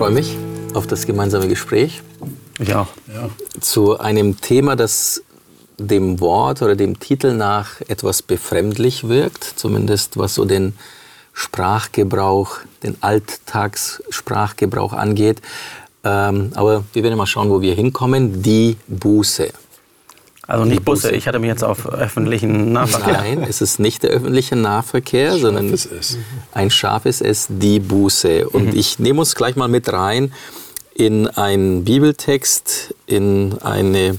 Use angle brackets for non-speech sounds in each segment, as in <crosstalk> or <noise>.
freue mich auf das gemeinsame Gespräch. Ich auch. Ja. Zu einem Thema, das dem Wort oder dem Titel nach etwas befremdlich wirkt, zumindest was so den Sprachgebrauch, den Alltagssprachgebrauch angeht. Ähm, aber wir werden mal schauen, wo wir hinkommen. Die Buße. Also nicht Busse, ich hatte mich jetzt auf öffentlichen Nahverkehr. Nein, es ist nicht der öffentliche Nahverkehr, Scharfes sondern S. ein scharfes S, die Buße. Und mhm. ich nehme uns gleich mal mit rein in einen Bibeltext, in eine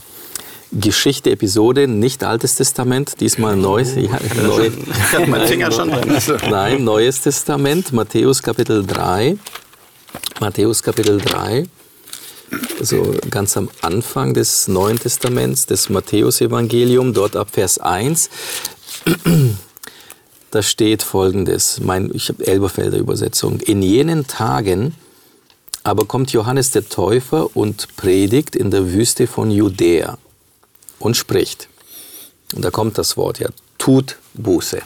Geschichte, Episode, nicht Altes Testament, diesmal Neues. <laughs> Ja, neu, mein Finger schon <laughs> Nein, Neues Testament, Matthäus Kapitel 3. Matthäus Kapitel 3 so ganz am Anfang des Neuen Testaments, des Matthäusevangelium, dort ab Vers 1. Da steht folgendes, mein, ich habe Elberfelder Übersetzung. In jenen Tagen aber kommt Johannes der Täufer und predigt in der Wüste von Judäa und spricht. Und da kommt das Wort ja, tut Buße.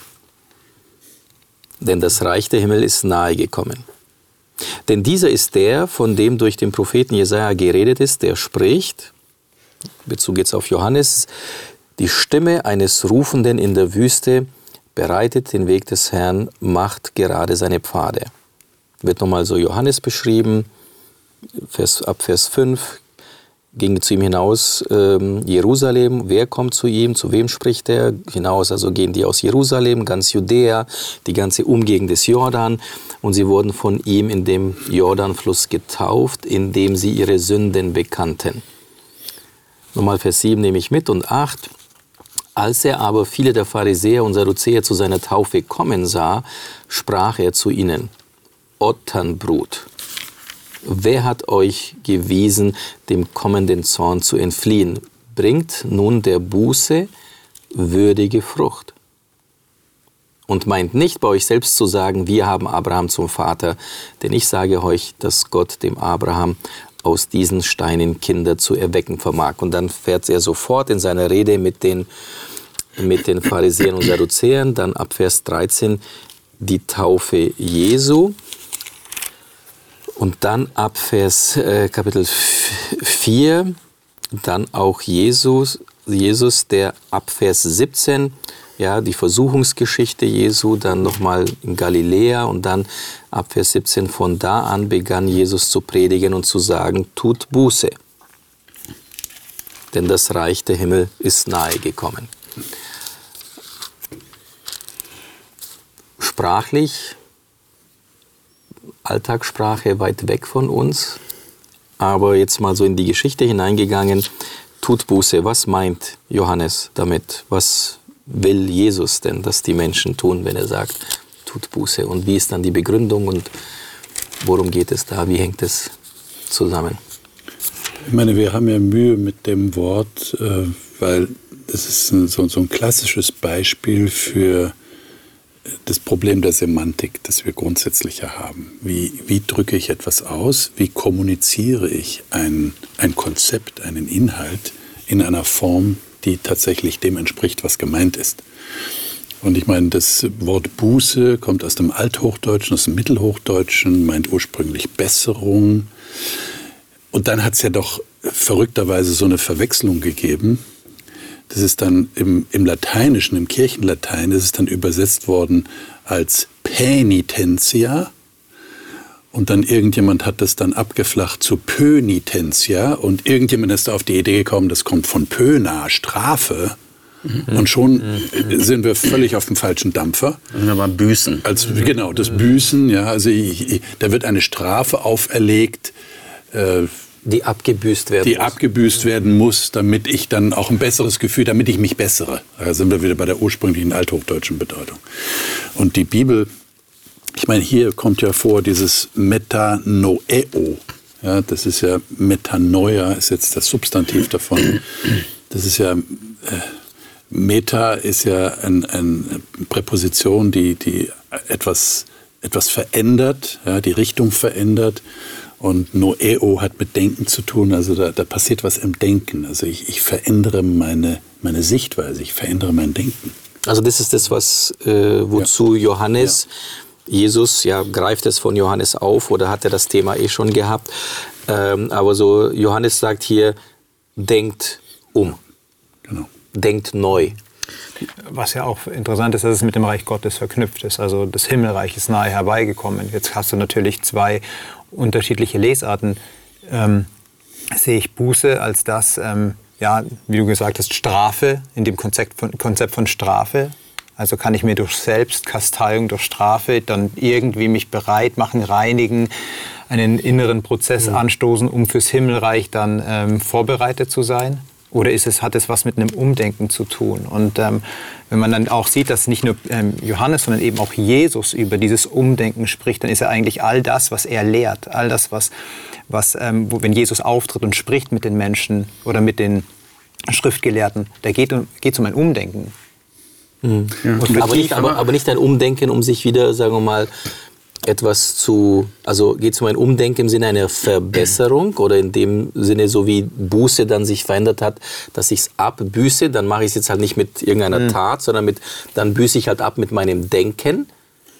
Denn das Reich der Himmel ist nahe gekommen. Denn dieser ist der, von dem durch den Propheten Jesaja geredet ist, der spricht, Bezug jetzt auf Johannes, die Stimme eines Rufenden in der Wüste bereitet den Weg des Herrn, macht gerade seine Pfade. Wird nochmal so Johannes beschrieben, Vers, ab Vers 5, ging zu ihm hinaus ähm, Jerusalem. Wer kommt zu ihm? Zu wem spricht er? Hinaus, also gehen die aus Jerusalem, ganz Judäa, die ganze Umgegend des Jordan. Und sie wurden von ihm in dem Jordanfluss getauft, indem sie ihre Sünden bekannten. Nochmal Vers 7 nehme ich mit und 8. Als er aber viele der Pharisäer und Sadduzäer zu seiner Taufe kommen sah, sprach er zu ihnen, Otternbrut, Wer hat euch gewiesen, dem kommenden Zorn zu entfliehen? Bringt nun der Buße würdige Frucht. Und meint nicht bei euch selbst zu sagen, wir haben Abraham zum Vater, denn ich sage euch, dass Gott dem Abraham aus diesen Steinen Kinder zu erwecken vermag. Und dann fährt er sofort in seiner Rede mit den, mit den Pharisäern und Sadduzäern, dann ab Vers 13 die Taufe Jesu. Und dann ab Vers äh, Kapitel 4, dann auch Jesus, Jesus, der ab Vers 17, ja, die Versuchungsgeschichte Jesu, dann nochmal in Galiläa und dann ab Vers 17, von da an begann Jesus zu predigen und zu sagen, tut Buße, denn das Reich der Himmel ist nahe gekommen. Sprachlich Alltagssprache weit weg von uns. Aber jetzt mal so in die Geschichte hineingegangen, tut Buße. Was meint Johannes damit? Was will Jesus denn, dass die Menschen tun, wenn er sagt, tut Buße? Und wie ist dann die Begründung und worum geht es da? Wie hängt es zusammen? Ich meine, wir haben ja Mühe mit dem Wort, äh, weil das ist so ein klassisches Beispiel für das Problem der Semantik, das wir grundsätzlich haben. Wie, wie drücke ich etwas aus? Wie kommuniziere ich ein, ein Konzept, einen Inhalt in einer Form, die tatsächlich dem entspricht, was gemeint ist? Und ich meine, das Wort Buße kommt aus dem Althochdeutschen, aus dem Mittelhochdeutschen, meint ursprünglich Besserung. Und dann hat es ja doch verrückterweise so eine Verwechslung gegeben das ist dann im, im Lateinischen, im Kirchenlatein, ist es dann übersetzt worden als Penitentia. Und dann irgendjemand hat das dann abgeflacht zu Pönitentia. Und irgendjemand ist da auf die Idee gekommen, das kommt von Pöna, Strafe. Mhm. Und schon mhm. sind wir völlig auf dem falschen Dampfer. Aber Büßen. Als, genau, das Büßen, ja. Also ich, ich, da wird eine Strafe auferlegt. Äh, die abgebüßt werden die muss. abgebüßt werden muss, damit ich dann auch ein besseres Gefühl, damit ich mich bessere. Da sind wir wieder bei der ursprünglichen althochdeutschen Bedeutung. Und die Bibel, ich meine, hier kommt ja vor dieses Metanoeo. Ja, das ist ja Metanoia, ist jetzt das Substantiv davon. Das ist ja äh, Meta ist ja eine ein Präposition, die, die etwas, etwas verändert, ja, die Richtung verändert. Und Noeo hat mit Denken zu tun, also da, da passiert was im Denken. Also ich, ich, verändere meine, meine Sichtweise, ich verändere mein Denken. Also das ist das, was, äh, wozu ja. Johannes Jesus ja, greift es von Johannes auf oder hat er das Thema eh schon gehabt. Ähm, aber so, Johannes sagt hier, denkt um. Genau. Denkt neu. Was ja auch interessant ist, dass es mit dem Reich Gottes verknüpft ist. Also das Himmelreich ist nahe herbeigekommen. Jetzt hast du natürlich zwei unterschiedliche Lesarten. Ähm, sehe ich Buße als das, ähm, ja, wie du gesagt hast, Strafe, in dem Konzept von, Konzept von Strafe. Also kann ich mir durch Selbstkasteiung, durch Strafe dann irgendwie mich bereit machen, reinigen, einen inneren Prozess mhm. anstoßen, um fürs Himmelreich dann ähm, vorbereitet zu sein? Oder ist es, hat es was mit einem Umdenken zu tun? Und ähm, wenn man dann auch sieht, dass nicht nur ähm, Johannes, sondern eben auch Jesus über dieses Umdenken spricht, dann ist er eigentlich all das, was er lehrt, all das, was, was ähm, wo, wenn Jesus auftritt und spricht mit den Menschen oder mit den Schriftgelehrten, da geht es um ein Umdenken. Mhm. Ja. Aber, nicht, aber, aber nicht ein Umdenken, um sich wieder, sagen wir mal, etwas zu, also geht es um ein Umdenken im Sinne einer Verbesserung <clears throat> oder in dem Sinne, so wie Buße dann sich verändert hat, dass ich es abbüße, dann mache ich es jetzt halt nicht mit irgendeiner mhm. Tat, sondern mit, dann büße ich halt ab mit meinem Denken.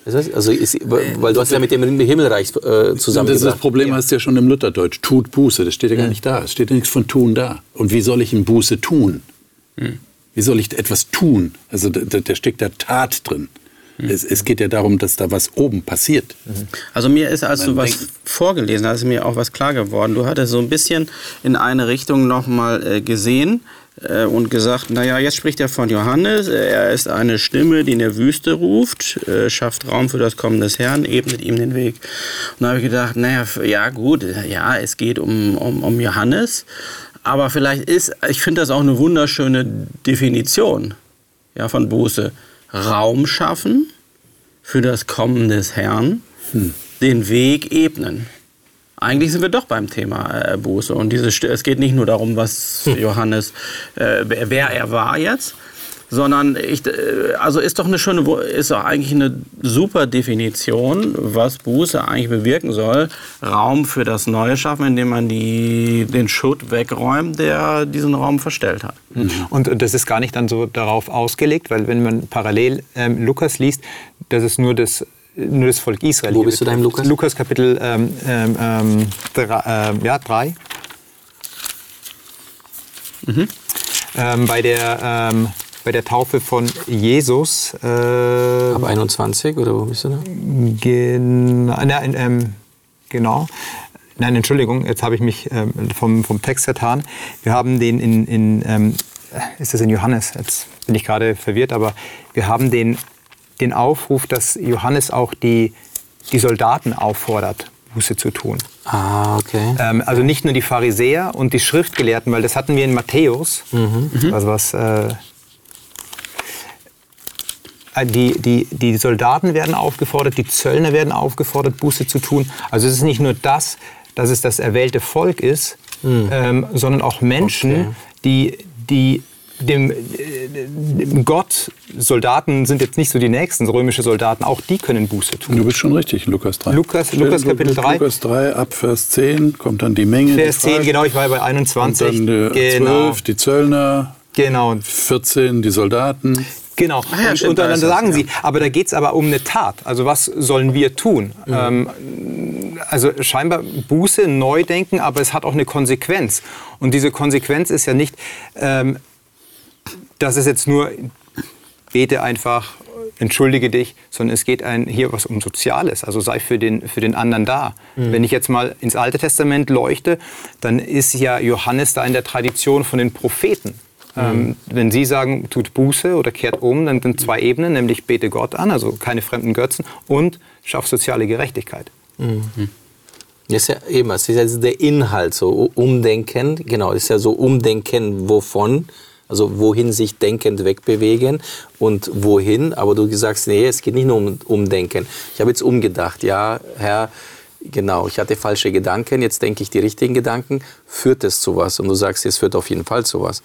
Also ist, weil du hast ja mit dem Himmelreich äh, zusammen. Das, das Problem ja. hast du ja schon im Lutherdeutsch. Tut Buße, das steht ja gar nicht da. Es steht ja nichts von tun da. Und wie soll ich in Buße tun? Mhm. Wie soll ich etwas tun? Also da, da steckt da Tat drin. Mhm. Es, es, geht ja darum, dass da was oben passiert. Mhm. Also mir ist, als du was vorgelesen hast, mir auch was klar geworden. Du hattest so ein bisschen in eine Richtung nochmal äh, gesehen äh, und gesagt, naja, jetzt spricht er von Johannes. Er ist eine Stimme, die in der Wüste ruft, äh, schafft Raum für das Kommen des Herrn, ebnet ihm den Weg. Und da habe ich gedacht, naja, ja gut, ja, es geht um, um, um Johannes. Aber vielleicht ist, ich finde das auch eine wunderschöne Definition ja, von Buße. Raum schaffen für das Kommen des Herrn, hm. den Weg ebnen. Eigentlich sind wir doch beim Thema äh, Buße. Und diese, es geht nicht nur darum, was hm. Johannes, äh, wer er war jetzt, sondern ich, äh, also ist doch eine schöne, ist doch eigentlich eine super Definition, was Buße eigentlich bewirken soll. Raum für das Neue schaffen, indem man die, den Schutt wegräumt, der diesen Raum verstellt hat. Mhm. Und das ist gar nicht dann so darauf ausgelegt, weil wenn man parallel ähm, Lukas liest, das ist nur das nur das Volk Israel. Wo bist du da im Lukas? Lukas Kapitel 3. Ähm, ähm, ähm, äh, ja, drei. Mhm. Ähm, bei der ähm, bei der Taufe von Jesus. Äh, Ab 21 oder wo bist du da? Gen, na, ähm, genau. Nein, Entschuldigung, jetzt habe ich mich ähm, vom, vom Text vertan. Wir haben den in, in ähm, ist das in Johannes? Jetzt bin ich gerade verwirrt, aber wir haben den, den Aufruf, dass Johannes auch die, die Soldaten auffordert, Buße zu tun. Ah, okay. Ähm, also nicht nur die Pharisäer und die Schriftgelehrten, weil das hatten wir in Matthäus, mhm. also was äh, äh, die, die, die Soldaten werden aufgefordert, die Zöllner werden aufgefordert, Buße zu tun. Also es ist nicht nur das, dass es das erwählte Volk ist, mhm. ähm, sondern auch Menschen, okay. die, die dem, dem, Gott, Soldaten sind jetzt nicht so die nächsten, römische Soldaten, auch die können Buße tun. Du bist schon richtig, Lukas 3. Lukas, Lukas Kapitel 3. Lukas 3, ab Vers 10 kommt dann die Menge. Vers 10, genau, ich war bei 21. Und dann die genau. 12, die Zöllner. Genau. 14, die Soldaten. Genau. Ah, ja, und, und dann sagen sie, aber da geht es aber um eine Tat. Also was sollen wir tun? Mhm. Ähm, also scheinbar Buße, Neudenken, aber es hat auch eine Konsequenz. Und diese Konsequenz ist ja nicht, ähm, dass es jetzt nur bete einfach, entschuldige dich, sondern es geht ein, hier was um Soziales. Also sei für den, für den anderen da. Mhm. Wenn ich jetzt mal ins Alte Testament leuchte, dann ist ja Johannes da in der Tradition von den Propheten. Ähm, wenn Sie sagen, tut Buße oder kehrt um, dann sind zwei Ebenen, nämlich bete Gott an, also keine fremden Götzen, und schaff soziale Gerechtigkeit. Mhm. Das ist ja eben, das ist ja der Inhalt, so umdenken, genau, ist ja so umdenken, wovon, also wohin sich denkend wegbewegen und wohin, aber du sagst, nee, es geht nicht nur um Umdenken. Ich habe jetzt umgedacht, ja, Herr, genau, ich hatte falsche Gedanken, jetzt denke ich die richtigen Gedanken, führt es zu was? Und du sagst, es führt auf jeden Fall zu was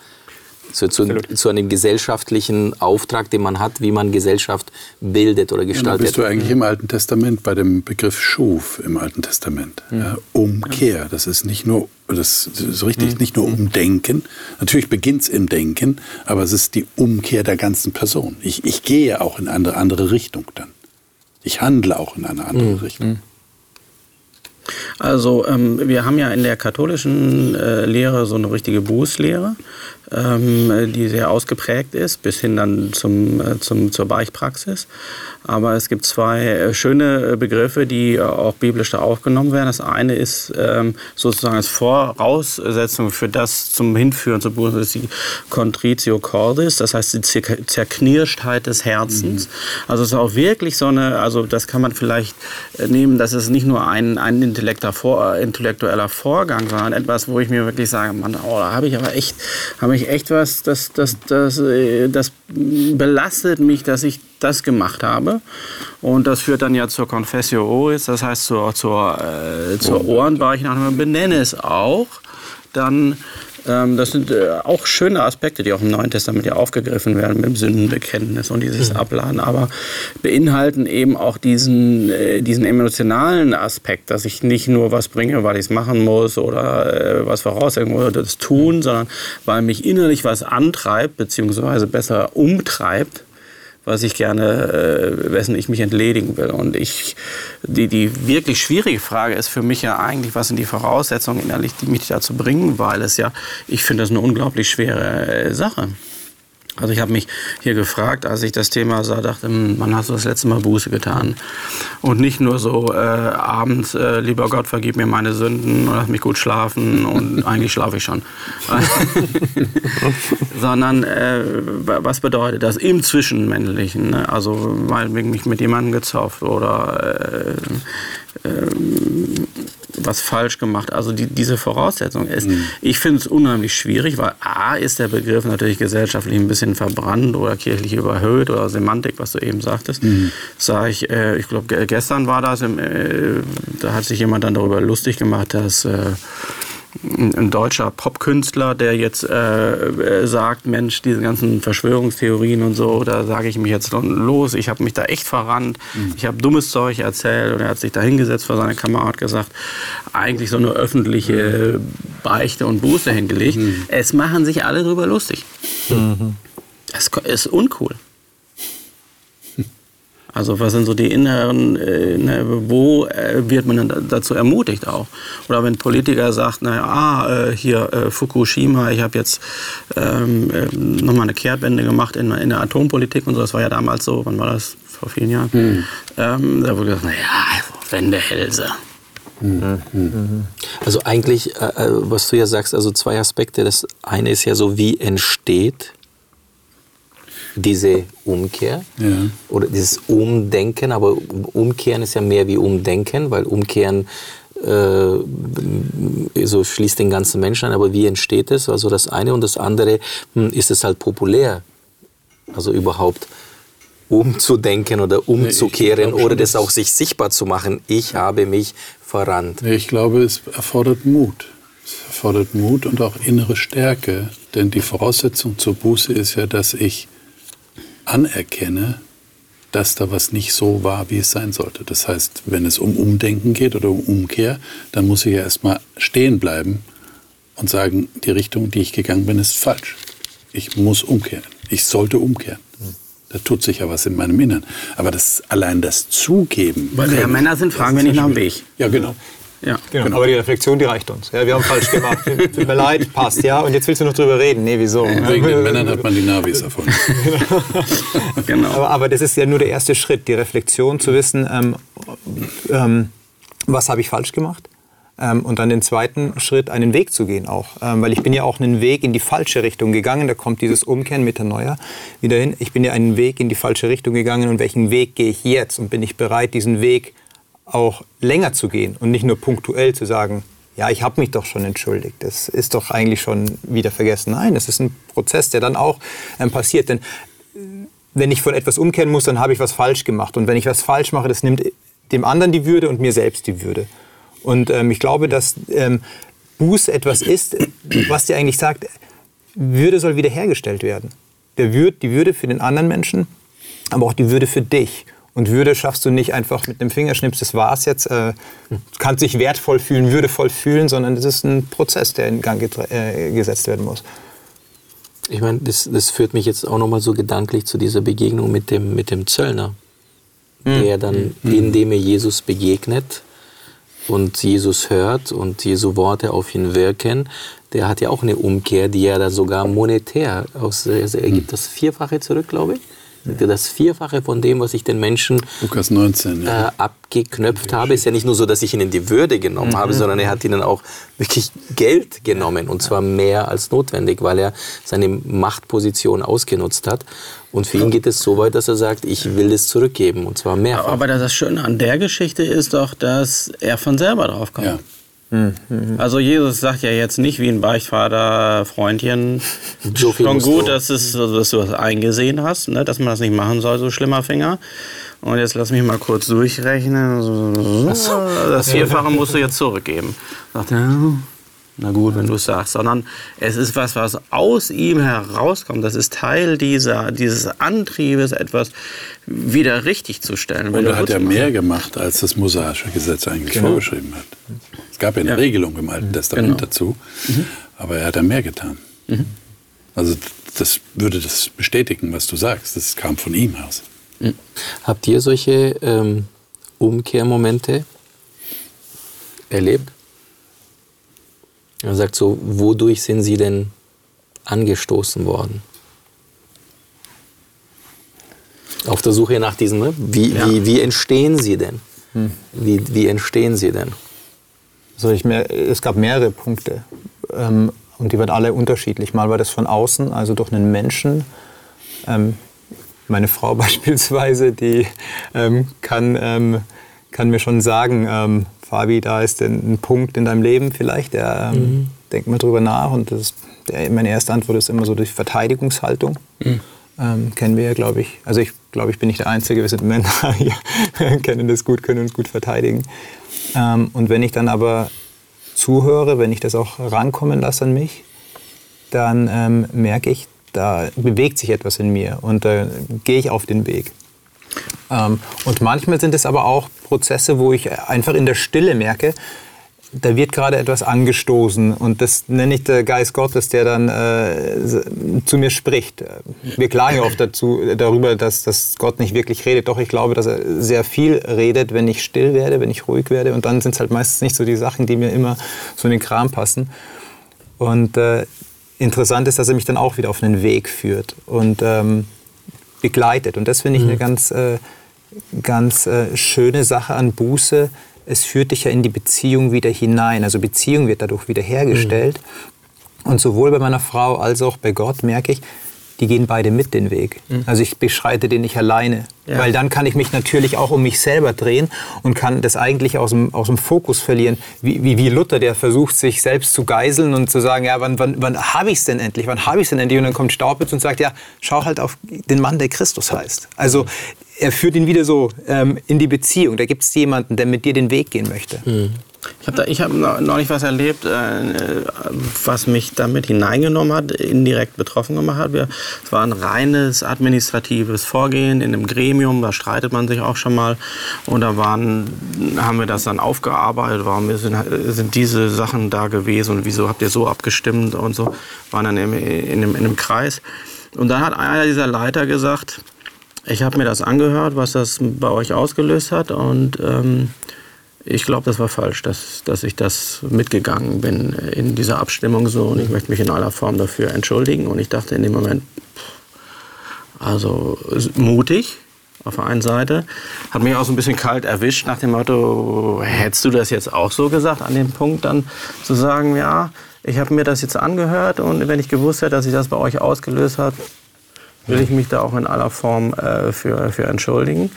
zu, zu, zu, einem gesellschaftlichen Auftrag, den man hat, wie man Gesellschaft bildet oder gestaltet. Ja, da bist du eigentlich im Alten Testament bei dem Begriff Schuf im Alten Testament. Mhm. Ja, Umkehr, das ist nicht nur, das ist richtig, mhm. nicht nur Umdenken. Natürlich beginnt es im Denken, aber es ist die Umkehr der ganzen Person. Ich, ich gehe auch in eine andere, andere Richtung dann. Ich handle auch in eine andere. Richtung. Also ähm, wir haben ja in der katholischen äh, Lehre so eine richtige Bußlehre ähm, die sehr ausgeprägt ist, bis hin dann zum, äh, zum, zur Beichtpraxis. Aber es gibt zwei äh, schöne Begriffe, die auch biblisch da aufgenommen werden. Das eine ist ähm, sozusagen als Voraussetzung für das zum Hinführen zur Buße, ist die Contritio Cordis, das heißt die Zerknirschtheit des Herzens. Mhm. Also es ist auch wirklich so eine, also das kann man vielleicht äh, nehmen, dass es nicht nur ein, ein intellektueller Vorgang, sondern etwas, wo ich mir wirklich sage, Mann, oh, da habe ich aber echt, habe ich echt was, das, das, das, äh, das belastet mich, dass ich das gemacht habe. Und das führt dann ja zur Confessio Oris, das heißt zur, zur, äh, zur Ohrenbeichnung. Benenne es auch. Dann das sind äh, auch schöne Aspekte, die auch im Neuen Testament ja aufgegriffen werden mit dem Sündenbekenntnis und dieses mhm. Abladen, aber beinhalten eben auch diesen, äh, diesen emotionalen Aspekt, dass ich nicht nur was bringe, weil ich es machen muss oder äh, was voraussetzen muss, das tun, sondern weil mich innerlich was antreibt, beziehungsweise besser umtreibt was ich gerne, äh, wessen ich mich entledigen will. Und ich, die, die wirklich schwierige Frage ist für mich ja eigentlich, was sind die Voraussetzungen innerlich, die mich dazu bringen, weil es ja, ich finde das eine unglaublich schwere äh, Sache. Also ich habe mich hier gefragt, als ich das Thema sah, dachte, hm, wann hast du das letzte Mal Buße getan? Und nicht nur so äh, abends, äh, lieber Gott, vergib mir meine Sünden und lass mich gut schlafen und <laughs> eigentlich schlafe ich schon. <laughs> Sondern äh, was bedeutet das im Zwischenmännlichen? Ne? Also weil mich mit jemandem gezofft oder äh, ähm, was falsch gemacht. Also die, diese Voraussetzung ist, mhm. ich finde es unheimlich schwierig, weil A ist der Begriff natürlich gesellschaftlich ein bisschen verbrannt oder kirchlich überhöht oder Semantik, was du eben sagtest. Mhm. Sag ich, äh, ich glaube gestern war das, im, äh, da hat sich jemand dann darüber lustig gemacht, dass äh, ein deutscher Popkünstler, der jetzt äh, sagt, Mensch, diese ganzen Verschwörungstheorien und so, da sage ich mich jetzt los, ich habe mich da echt verrannt, mhm. ich habe dummes Zeug erzählt und er hat sich da hingesetzt vor seiner Kamera und gesagt, eigentlich so eine öffentliche Beichte und Buße hingelegt. Mhm. Es machen sich alle drüber lustig. Mhm. Das ist uncool. Also was sind so die inneren, äh, ne, wo äh, wird man dann dazu ermutigt auch? Oder wenn ein Politiker sagt, naja, ah, äh, hier äh, Fukushima, ich habe jetzt ähm, äh, nochmal eine Kehrtwende gemacht in, in, der Atompolitik und so, das war ja damals so, wann war das? Vor vielen Jahren. Mhm. Ähm, da wurde gesagt, naja, Wendehälse. Mhm. Also eigentlich, äh, was du ja sagst, also zwei Aspekte. Das eine ist ja so, wie entsteht diese Umkehr ja. oder dieses Umdenken, aber Umkehren ist ja mehr wie Umdenken, weil Umkehren äh, so schließt den ganzen Menschen ein, aber wie entsteht es? Also das eine und das andere, hm, ist es halt populär, also überhaupt umzudenken oder umzukehren nee, oder das auch sich sichtbar zu machen. Ich habe mich verrannt. Ich glaube, es erfordert Mut. Es erfordert Mut und auch innere Stärke, denn die Voraussetzung zur Buße ist ja, dass ich anerkenne, dass da was nicht so war, wie es sein sollte. Das heißt, wenn es um Umdenken geht oder um Umkehr, dann muss ich ja erstmal stehen bleiben und sagen, die Richtung, die ich gegangen bin, ist falsch. Ich muss umkehren. Ich sollte umkehren. Da tut sich ja was in meinem Innern. Aber das, allein das Zugeben. Weil wir ja Männer sind, fragen wir nicht nach dem Weg. Ja, genau. Ja, genau. genau. Aber die Reflexion, die reicht uns. Ja, wir haben falsch gemacht. <laughs> Tut mir leid, passt. Ja, und jetzt willst du noch drüber reden. Nee, wieso? Wegen den Männern hat man die Navis erfunden. <laughs> genau. Aber, aber, das ist ja nur der erste Schritt, die Reflexion, zu wissen, ähm, ähm, was habe ich falsch gemacht? Ähm, und dann den zweiten Schritt, einen Weg zu gehen auch. Ähm, weil ich bin ja auch einen Weg in die falsche Richtung gegangen. Da kommt dieses Umkehren mit der Neuer wieder hin. Ich bin ja einen Weg in die falsche Richtung gegangen. Und welchen Weg gehe ich jetzt? Und bin ich bereit, diesen Weg auch länger zu gehen und nicht nur punktuell zu sagen, ja, ich habe mich doch schon entschuldigt. Das ist doch eigentlich schon wieder vergessen. Nein, das ist ein Prozess, der dann auch ähm, passiert. Denn äh, wenn ich von etwas umkehren muss, dann habe ich was falsch gemacht. Und wenn ich was falsch mache, das nimmt dem anderen die Würde und mir selbst die Würde. Und ähm, ich glaube, dass ähm, Buß etwas ist, was dir eigentlich sagt, Würde soll wiederhergestellt werden. Der Würde, die Würde für den anderen Menschen, aber auch die Würde für dich. Und Würde schaffst du nicht einfach mit einem Fingerschnips, das war's jetzt. Äh, kannst dich wertvoll fühlen, würdevoll fühlen, sondern das ist ein Prozess, der in Gang äh, gesetzt werden muss. Ich meine, das, das führt mich jetzt auch nochmal so gedanklich zu dieser Begegnung mit dem, mit dem Zöllner. mhm. der dann, mhm. indem er Jesus begegnet und Jesus hört und Jesu Worte auf ihn wirken, der hat ja auch eine Umkehr, die er da sogar monetär aus, also er gibt das Vierfache zurück, glaube ich das Vierfache von dem, was ich den Menschen Lukas 19, ja. äh, abgeknöpft habe, ist ja nicht nur so, dass ich ihnen die Würde genommen mhm. habe, sondern er hat ihnen auch wirklich Geld genommen und zwar mehr als notwendig, weil er seine Machtposition ausgenutzt hat. Und für ihn geht es so weit, dass er sagt, ich will es zurückgeben und zwar mehr. Aber das Schöne an der Geschichte ist doch, dass er von selber drauf kommt. Ja. Mhm. Also Jesus sagt ja jetzt nicht wie ein Beichtvater, Freundchen, so schon gut, dass, es, dass du das eingesehen hast, ne, dass man das nicht machen soll, so schlimmer Finger. Und jetzt lass mich mal kurz durchrechnen. Das Vierfache musst du jetzt zurückgeben. Sagt er, na gut, wenn du es sagst, sondern es ist was, was aus ihm herauskommt. Das ist Teil dieser, dieses Antriebes, etwas wieder richtig zu stellen. Und er hat ja mehr gemacht, als das mosaische Gesetz eigentlich genau. vorgeschrieben hat. Es gab ja eine ja. Regelung im Alten Testament genau. dazu, mhm. aber er hat ja mehr getan. Mhm. Also das würde das bestätigen, was du sagst. Das kam von ihm aus. Mhm. Habt ihr solche ähm, Umkehrmomente erlebt? Er sagt so, wodurch sind Sie denn angestoßen worden? Auf der Suche nach diesem, ne? wie, ja. wie, wie entstehen sie denn? Hm. Wie, wie entstehen sie denn? Also ich es gab mehrere Punkte ähm, und die waren alle unterschiedlich. Mal war das von außen, also durch einen Menschen. Ähm, meine Frau <laughs> beispielsweise, die ähm, kann, ähm, kann mir schon sagen, ähm, Fabi, da ist ein, Punkt in deinem Leben vielleicht, der ähm, mhm. denk mal drüber nach. Und das, der, meine erste Antwort ist immer so durch Verteidigungshaltung. Mhm. Kennen wir ja, glaube ich. Also ich glaube, ich bin nicht der Einzige, wir sind Männer <laughs> hier, kennen das gut, können uns gut verteidigen. Ähm, und wenn ich dann aber zuhöre, wenn ich das auch rankommen lasse an mich, dann ähm, merke ich, da bewegt sich etwas in mir und da äh, gehe ich auf den Weg. Ähm, und manchmal sind es aber auch Prozesse, wo ich einfach in der Stille merke, da wird gerade etwas angestoßen und das nenne ich der Geist Gottes, der dann äh, zu mir spricht. Wir klagen ja oft dazu, darüber, dass, dass Gott nicht wirklich redet. Doch ich glaube, dass er sehr viel redet, wenn ich still werde, wenn ich ruhig werde. Und dann sind es halt meistens nicht so die Sachen, die mir immer so in den Kram passen. Und äh, interessant ist, dass er mich dann auch wieder auf einen Weg führt und ähm, begleitet. Und das finde ich mhm. eine ganz... Äh, ganz äh, schöne Sache an Buße. Es führt dich ja in die Beziehung wieder hinein. Also Beziehung wird dadurch wiederhergestellt. Mhm. Und sowohl bei meiner Frau als auch bei Gott merke ich, die gehen beide mit den Weg. Mhm. Also ich beschreite den nicht alleine. Ja. Weil dann kann ich mich natürlich auch um mich selber drehen und kann das eigentlich aus dem, aus dem Fokus verlieren. Wie, wie, wie Luther, der versucht, sich selbst zu geiseln und zu sagen, ja, wann, wann, wann habe ich es denn endlich? Wann habe ich es denn endlich? Und dann kommt Staubitz und sagt, ja, schau halt auf den Mann, der Christus heißt. Also er führt ihn wieder so ähm, in die Beziehung. Da gibt es jemanden, der mit dir den Weg gehen möchte. Mhm. Ich habe hab neulich was erlebt, äh, was mich damit hineingenommen hat, indirekt betroffen gemacht hat. es war ein reines administratives Vorgehen in einem Gremium, da streitet man sich auch schon mal. Und da waren, haben wir das dann aufgearbeitet, warum sind, sind diese Sachen da gewesen und wieso habt ihr so abgestimmt und so, waren dann in, in, in einem Kreis. Und dann hat einer dieser Leiter gesagt, ich habe mir das angehört, was das bei euch ausgelöst hat und ähm, ich glaube, das war falsch, dass, dass ich das mitgegangen bin in dieser Abstimmung so. Und ich möchte mich in aller Form dafür entschuldigen. Und ich dachte in dem Moment, also mutig auf der einen Seite, hat mich auch so ein bisschen kalt erwischt nach dem Motto, hättest du das jetzt auch so gesagt an dem Punkt dann zu sagen, ja, ich habe mir das jetzt angehört. Und wenn ich gewusst hätte, dass sich das bei euch ausgelöst hat, will ich mich da auch in aller Form äh, für, für entschuldigen.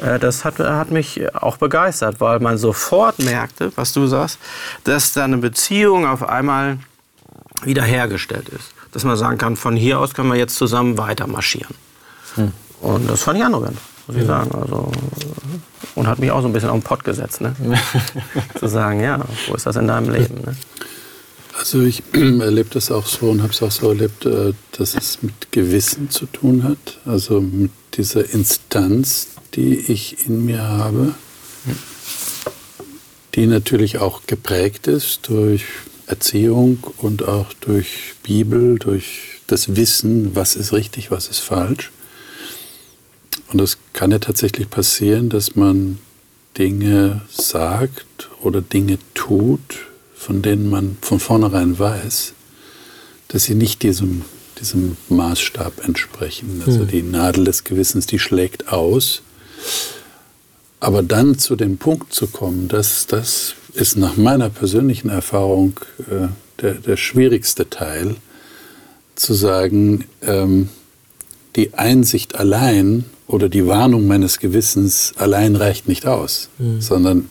Äh, das hat, hat mich auch begeistert, weil man sofort merkte, was du sagst, dass da eine Beziehung auf einmal wiederhergestellt ist. Dass man sagen kann, von hier aus können wir jetzt zusammen weiter marschieren. Hm. Und das fand ich anregend, muss ich sagen. Also, und hat mich auch so ein bisschen auf den Pott gesetzt. Ne? <laughs> Zu sagen, ja, wo ist das in deinem Leben? Ne? Also ich <clears throat> erlebe das auch so und habe es auch so erlebt, äh, dass es mit Gewissen zu tun hat, also mit dieser Instanz, die ich in mir habe, die natürlich auch geprägt ist durch Erziehung und auch durch Bibel, durch das Wissen, was ist richtig, was ist falsch. Und das kann ja tatsächlich passieren, dass man Dinge sagt oder Dinge tut, von denen man von vornherein weiß, dass sie nicht diesem, diesem Maßstab entsprechen. Also hm. die Nadel des Gewissens, die schlägt aus. Aber dann zu dem Punkt zu kommen, dass das ist nach meiner persönlichen Erfahrung äh, der, der schwierigste Teil, zu sagen, ähm, die Einsicht allein oder die Warnung meines Gewissens allein reicht nicht aus, mhm. sondern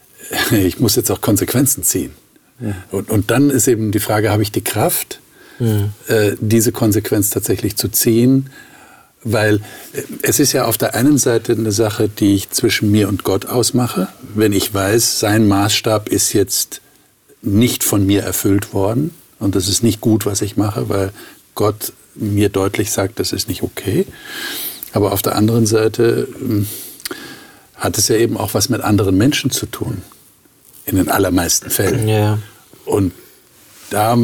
<laughs> ich muss jetzt auch Konsequenzen ziehen. Ja. Und, und dann ist eben die Frage, habe ich die Kraft, ja. äh, diese Konsequenz tatsächlich zu ziehen? Weil äh, es ist ja auf der einen Seite eine Sache, die ich zwischen mir und Gott ausmache. Wenn ich weiß, sein Maßstab ist jetzt nicht von mir erfüllt worden und das ist nicht gut, was ich mache, weil Gott mir deutlich sagt, das ist nicht okay. Aber auf der anderen Seite ähm, hat es ja eben auch was mit anderen Menschen zu tun. In den allermeisten Fällen. Ja. Und da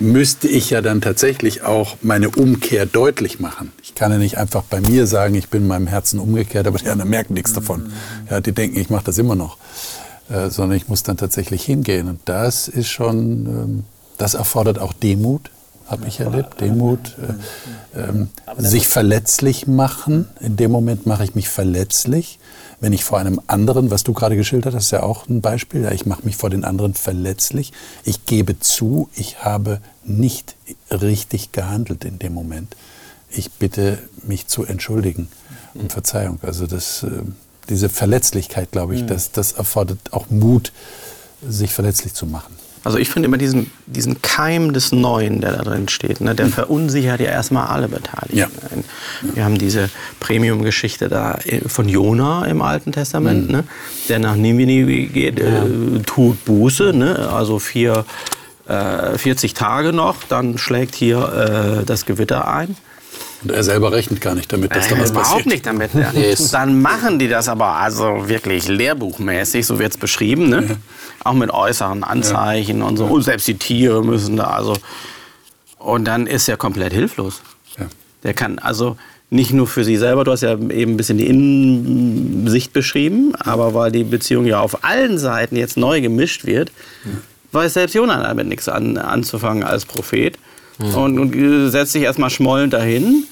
müsste ich ja dann tatsächlich auch meine Umkehr deutlich machen. Ich kann ja nicht einfach bei mir sagen, ich bin meinem Herzen umgekehrt, aber die anderen merken nichts davon. Ja, die denken, ich mache das immer noch. Äh, sondern ich muss dann tatsächlich hingehen. Und das ist schon, ähm, das erfordert auch Demut, habe ich erlebt. Demut, äh, ähm, sich verletzlich machen. In dem Moment mache ich mich verletzlich. Wenn ich vor einem anderen, was du gerade geschildert hast, ist ja auch ein Beispiel, ja, ich mache mich vor den anderen verletzlich. Ich gebe zu, ich habe nicht richtig gehandelt in dem Moment. Ich bitte mich zu entschuldigen und Verzeihung. Also das, äh, diese Verletzlichkeit, glaube ich, das, das erfordert auch Mut, sich verletzlich zu machen. Also ich finde immer diesen, diesen Keim des Neuen, der da drin steht, ne, der mhm. verunsichert ja erstmal alle Beteiligten. Ja. Wir haben diese Premium-Geschichte da äh, von Jona im Alten Testament, mhm. ne, der nach Ninive geht, ja. äh, tut Buße, ne, also vier, äh, 40 Tage noch, dann schlägt hier äh, das Gewitter ein. Und er selber rechnet gar nicht damit, dass äh, da was überhaupt passiert. Überhaupt nicht damit. Ja. <laughs> Yes. Dann machen die das aber also wirklich lehrbuchmäßig, so wird es beschrieben. Ne? Ja. Auch mit äußeren Anzeichen ja. und so. Und selbst die Tiere müssen da also. Und dann ist er komplett hilflos. Der kann also nicht nur für sich selber, du hast ja eben ein bisschen die Innensicht beschrieben, aber weil die Beziehung ja auf allen Seiten jetzt neu gemischt wird, weiß selbst Jonah damit nichts an, anzufangen als Prophet mhm. und, und setzt sich erstmal schmollend dahin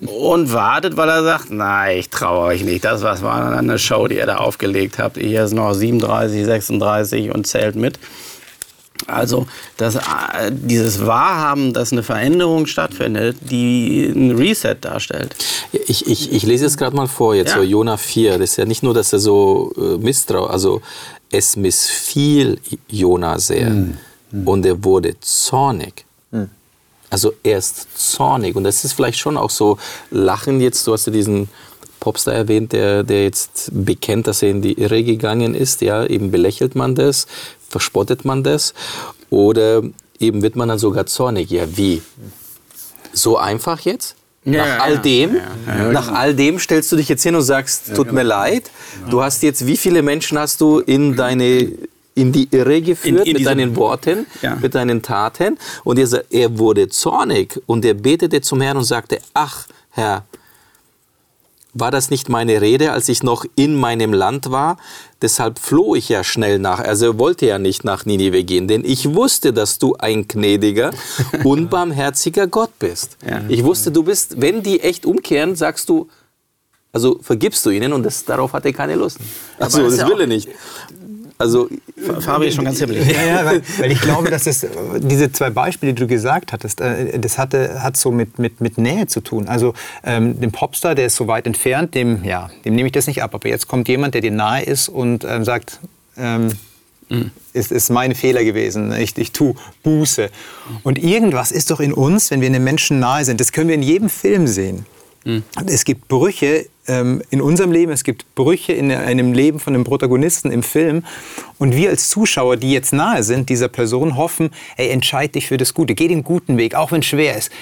und wartet, weil er sagt, nein, ich traue euch nicht. Das was war eine Show, die ihr da aufgelegt habt. Hier ist noch 37, 36 und zählt mit. Also das, äh, dieses Wahrhaben, dass eine Veränderung stattfindet, die ein Reset darstellt. Ich, ich, ich lese jetzt gerade mal vor, jetzt ja. so Jona 4. Das ist ja nicht nur, dass er so äh, misstrauisch, also es missfiel Jona sehr mhm. und er wurde zornig. Also er ist zornig und das ist vielleicht schon auch so Lachen jetzt, du hast ja diesen Popstar erwähnt, der, der jetzt bekennt, dass er in die Irre gegangen ist, ja, eben belächelt man das, verspottet man das oder eben wird man dann sogar zornig. Ja, wie? So einfach jetzt? Ja, nach all dem, ja, nach all dem stellst du dich jetzt hin und sagst, tut mir genau. leid. Du hast jetzt, wie viele Menschen hast du in deine in die Irre geführt in, in mit deinen Worten, ja. mit deinen Taten. Und er, er wurde zornig und er betete zum Herrn und sagte, ach Herr, war das nicht meine Rede, als ich noch in meinem Land war? Deshalb floh ich ja schnell nach. Also er wollte ja nicht nach Ninive gehen, denn ich wusste, dass du ein gnädiger, <laughs> unbarmherziger Gott bist. Ja. Ich wusste, du bist, wenn die echt umkehren, sagst du, also vergibst du ihnen und das, darauf hat er keine Lust. Also das will er nicht. Also Fabi ist schon ganz hibbelig. <laughs> Ja, ja, weil, weil, ich glaube, dass es diese zwei Beispiele, die du gesagt hattest, äh, das hatte, hat so mit, mit, mit Nähe zu tun. Also ähm, dem Popstar, der ist so weit entfernt, dem, ja, dem nehme ich das nicht ab. Aber jetzt kommt jemand, der dir nahe ist und ähm, sagt, ähm, mhm. ist, ist mein Fehler gewesen. Ich, ich tue Buße. Und irgendwas ist doch in uns, wenn wir einem Menschen nahe sind. Das können wir in jedem Film sehen. Mhm. Es gibt Brüche ähm, in unserem Leben, es gibt Brüche in einem Leben von einem Protagonisten im Film. Und wir als Zuschauer, die jetzt nahe sind, dieser Person, hoffen, ey, entscheid dich für das Gute, geh den guten Weg, auch wenn es schwer ist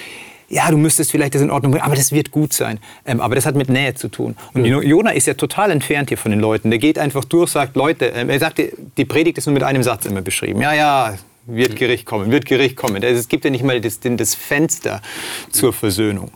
ja, du müsstest vielleicht das in Ordnung bringen, aber das wird gut sein. Ähm, aber das hat mit Nähe zu tun. Und mhm. Jona ist ja total entfernt hier von den Leuten. Der geht einfach durch, sagt, Leute, ähm, er sagt, die Predigt ist nur mit einem Satz immer beschrieben. Ja, ja, wird Gericht kommen, wird Gericht kommen. Es gibt ja nicht mal das, das Fenster zur Versöhnung.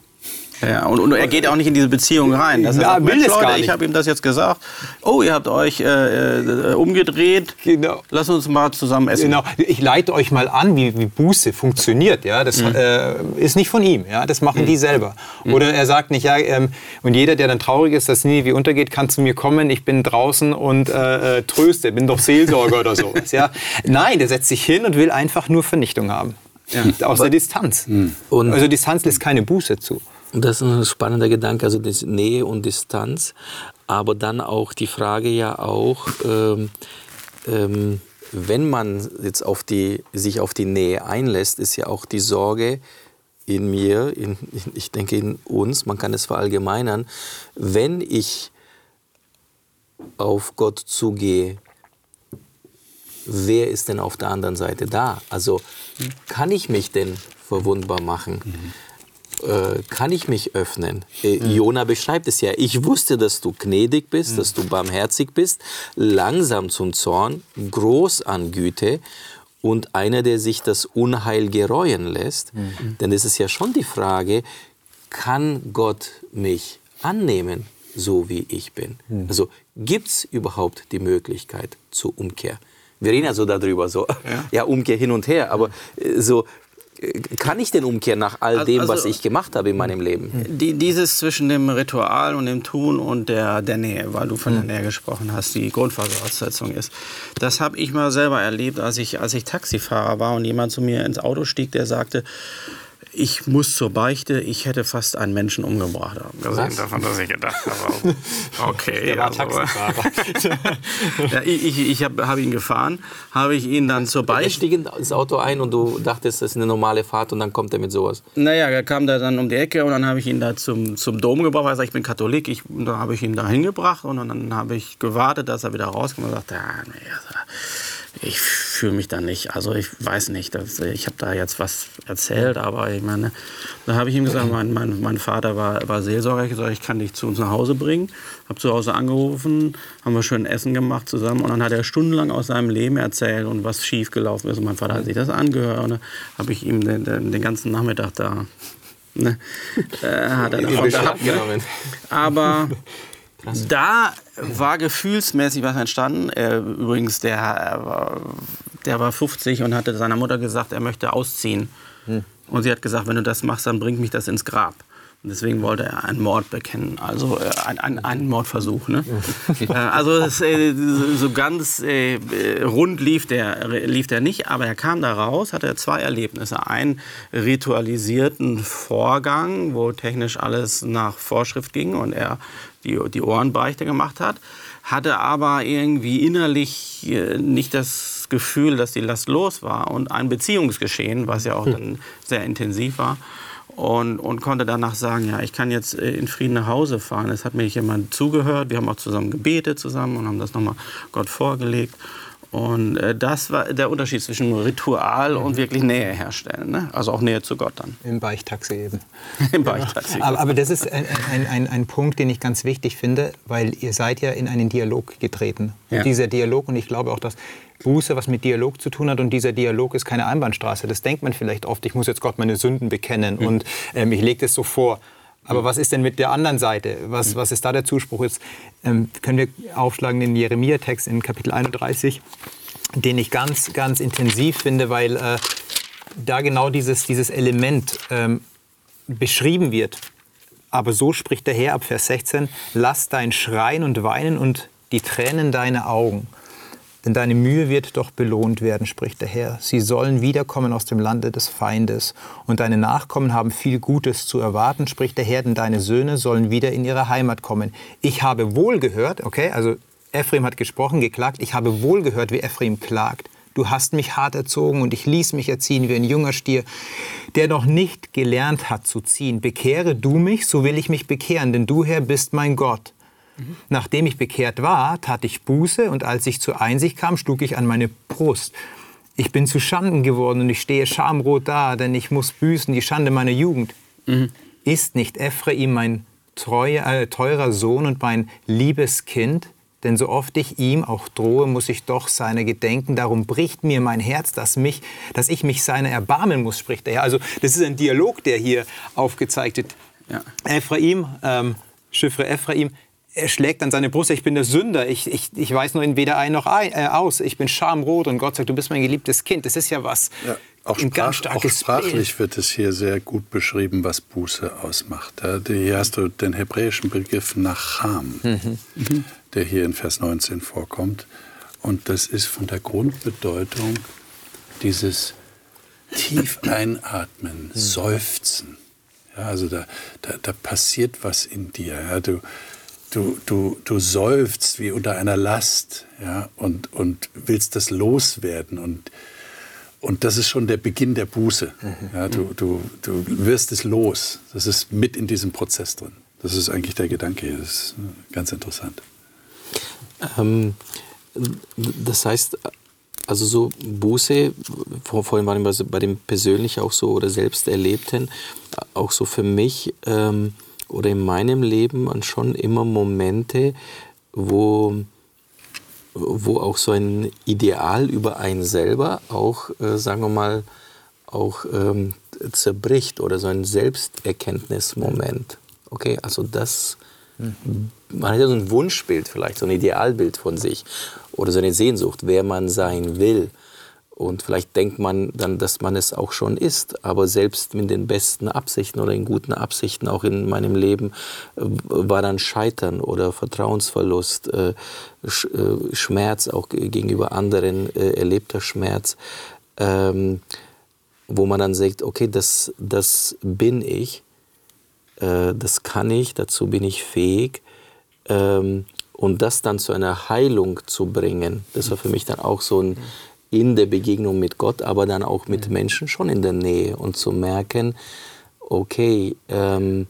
Ja, und, und, er geht auch nicht in diese Beziehung rein. Das ja, will es gar nicht. Ich habe ihm das jetzt gesagt. Oh, ihr habt euch äh, äh, umgedreht. Genau. Lass uns mal zusammen essen. Genau. Ich leite euch mal an, wie, wie Buße funktioniert. Ja, das mhm. äh, ist nicht von ihm. Ja, das machen mhm. die selber. Mhm. Oder er sagt nicht, ja, ähm, und jeder, der dann traurig ist, dass nie wie untergeht, kann zu mir kommen. Ich bin draußen und äh, äh tröste, bin doch Seelsorger oder sowas. Ja, <laughs> nein, der setzt sich hin und will einfach nur Vernichtung haben. Ja. Aus der Distanz. Mhm. also Distanz lässt keine Buße zu. Das ist ein spannender Gedanke, also das Nähe und Distanz. Aber dann auch die Frage ja auch, ähm, ähm, wenn man jetzt auf die, sich auf die Nähe einlässt, ist ja auch die Sorge in mir, in, ich denke in uns, man kann es verallgemeinern, wenn ich auf Gott zugehe, wer ist denn auf der anderen Seite da? Also kann ich mich denn verwundbar machen? Mhm äh, kann ich mich öffnen. Äh, mhm. Jona beschreibt es ja. Ich wusste, dass du gnädig bist, mhm. dass du barmherzig bist, langsam zum Zorn, groß an Güte und einer, der sich das Unheil gereuen lässt. Mhm. Denn es ist ja schon die Frage, kann Gott mich annehmen, so wie ich bin? Mhm. Also gibt es überhaupt die Möglichkeit zur Umkehr? Wir reden ja so darüber, so ja, ja Umkehr hin und her, aber äh, so kann ich denn umkehren nach all dem, also, was ich gemacht habe in meinem Leben? Die, dieses zwischen dem Ritual und dem Tun und der, der Nähe, weil du von der hm. Nähe gesprochen hast, die Grundvoraussetzung ist. Das habe ich mal selber erlebt, als ich, als ich Taxifahrer war und jemand zu mir ins Auto stieg, der sagte, ich muss zur Beichte, ich hätte fast einen Menschen umgebracht. Abgesehen davon, dass ich gedacht habe, <laughs> okay. Der war also, Taxifahrer. <laughs> ja, ich ich, ich habe hab ihn gefahren, habe ich ihn dann zur Beichte... Er stieg ins Auto ein und du dachtest, das ist eine normale Fahrt und dann kommt er mit sowas. Naja, er kam da dann um die Ecke und dann habe ich ihn da zum, zum Dom gebracht. Er sagt, ich bin Katholik, ich, da habe ich ihn da hingebracht und dann habe ich gewartet, dass er wieder rauskommt und sagte, ja, nee, also, ich fühle mich da nicht, also ich weiß nicht, dass, ich habe da jetzt was erzählt, aber ich meine, da habe ich ihm gesagt, mein, mein, mein Vater war, war Seelsorger, ich gesagt, ich kann dich zu uns nach Hause bringen, habe zu Hause angerufen, haben wir schön Essen gemacht zusammen und dann hat er stundenlang aus seinem Leben erzählt und was schief gelaufen ist und mein Vater hat sich das angehört und dann habe ich ihm den, den, den ganzen Nachmittag da Ne? Äh, hat er davon gehabt. Ne? Aber. <laughs> Da war gefühlsmäßig was entstanden. Er, übrigens, der, der war 50 und hatte seiner Mutter gesagt, er möchte ausziehen. Hm. Und sie hat gesagt, wenn du das machst, dann bringt mich das ins Grab. Und deswegen wollte er einen Mord bekennen, also äh, ein, ein, einen Mordversuch. Ne? <laughs> äh, also das, äh, so ganz äh, rund lief der, lief der nicht, aber er kam da raus, hatte zwei Erlebnisse. Einen ritualisierten Vorgang, wo technisch alles nach Vorschrift ging und er die, die Ohrenbeichte gemacht hat, hatte aber irgendwie innerlich äh, nicht das Gefühl, dass die Last los war und ein Beziehungsgeschehen, was ja auch hm. dann sehr intensiv war. Und, und, konnte danach sagen, ja, ich kann jetzt äh, in Frieden nach Hause fahren. Es hat mir jemand zugehört, wir haben auch zusammen gebetet zusammen und haben das nochmal Gott vorgelegt. Und äh, das war der Unterschied zwischen Ritual und wirklich Nähe herstellen. Ne? Also auch Nähe zu Gott dann. Im Beichtaxi eben. <laughs> Im Beichtaxi. Aber, aber, das ist ein, ein, ein, ein, Punkt, den ich ganz wichtig finde, weil ihr seid ja in einen Dialog getreten. Und ja. dieser Dialog, und ich glaube auch, dass Buße was mit Dialog zu tun hat und dieser Dialog ist keine Einbahnstraße. Das denkt man vielleicht oft, ich muss jetzt Gott meine Sünden bekennen mhm. und ähm, ich lege das so vor. Aber was ist denn mit der anderen Seite? Was, was ist da der Zuspruch? Jetzt ähm, können wir aufschlagen den Jeremia-Text in Kapitel 31, den ich ganz, ganz intensiv finde, weil äh, da genau dieses, dieses Element ähm, beschrieben wird. Aber so spricht der Herr ab Vers 16, lass dein Schreien und Weinen und die Tränen deine Augen denn deine Mühe wird doch belohnt werden, spricht der Herr. Sie sollen wiederkommen aus dem Lande des Feindes. Und deine Nachkommen haben viel Gutes zu erwarten, spricht der Herr, denn deine Söhne sollen wieder in ihre Heimat kommen. Ich habe wohl gehört, okay, also Ephraim hat gesprochen, geklagt, ich habe wohl gehört, wie Ephraim klagt. Du hast mich hart erzogen und ich ließ mich erziehen wie ein junger Stier, der noch nicht gelernt hat zu ziehen. Bekehre du mich, so will ich mich bekehren, denn du, Herr, bist mein Gott. Nachdem ich bekehrt war, tat ich Buße und als ich zur Einsicht kam, schlug ich an meine Brust. Ich bin zu Schanden geworden und ich stehe schamrot da, denn ich muss büßen die Schande meiner Jugend. Mhm. Ist nicht Ephraim mein treuer, äh, teurer Sohn und mein liebes Kind? Denn so oft ich ihm auch drohe, muss ich doch seine gedenken. Darum bricht mir mein Herz, dass, mich, dass ich mich seiner erbarmen muss, spricht er. Also das ist ein Dialog, der hier aufgezeigt wird. Ja. Ephraim, ähm, Chiffre Ephraim, er schlägt an seine Brust, ich bin der Sünder, ich, ich, ich weiß nur in weder ein noch ein, äh, aus, ich bin schamrot und Gott sagt, du bist mein geliebtes Kind. Das ist ja was. Ja, auch, sprach, auch sprachlich wird es hier sehr gut beschrieben, was Buße ausmacht. Hier hast du den hebräischen Begriff Nacham, mhm. Mhm. der hier in Vers 19 vorkommt. Und das ist von der Grundbedeutung dieses tief einatmen, mhm. seufzen. Ja, also da, da, da passiert was in dir. Ja, du, du, du, du seufzt wie unter einer Last ja, und, und willst das loswerden. Und, und das ist schon der Beginn der Buße. Mhm. Ja, du, du, du wirst es los. Das ist mit in diesem Prozess drin. Das ist eigentlich der Gedanke hier. Das ist ganz interessant. Ähm, das heißt, also so Buße, vorhin war wir bei dem persönlich auch so oder selbst erlebten, auch so für mich ähm, oder in meinem Leben schon immer Momente, wo, wo auch so ein Ideal über einen selber auch, äh, sagen wir mal, auch ähm, zerbricht oder so ein Selbsterkenntnismoment. Okay, also das, man hat ja so ein Wunschbild vielleicht, so ein Idealbild von sich oder so eine Sehnsucht, wer man sein will. Und vielleicht denkt man dann, dass man es auch schon ist. Aber selbst mit den besten Absichten oder in guten Absichten, auch in meinem Leben, äh, war dann Scheitern oder Vertrauensverlust, äh, äh, Schmerz auch gegenüber anderen, erlebter Schmerz, ähm, wo man dann sagt, okay, das, das bin ich, das kann ich, dazu bin ich fähig. Ähm, und das dann zu einer Heilung zu bringen, das war für mich dann auch so ein in der Begegnung mit Gott, aber dann auch mit Menschen schon in der Nähe und zu merken, okay, ähm,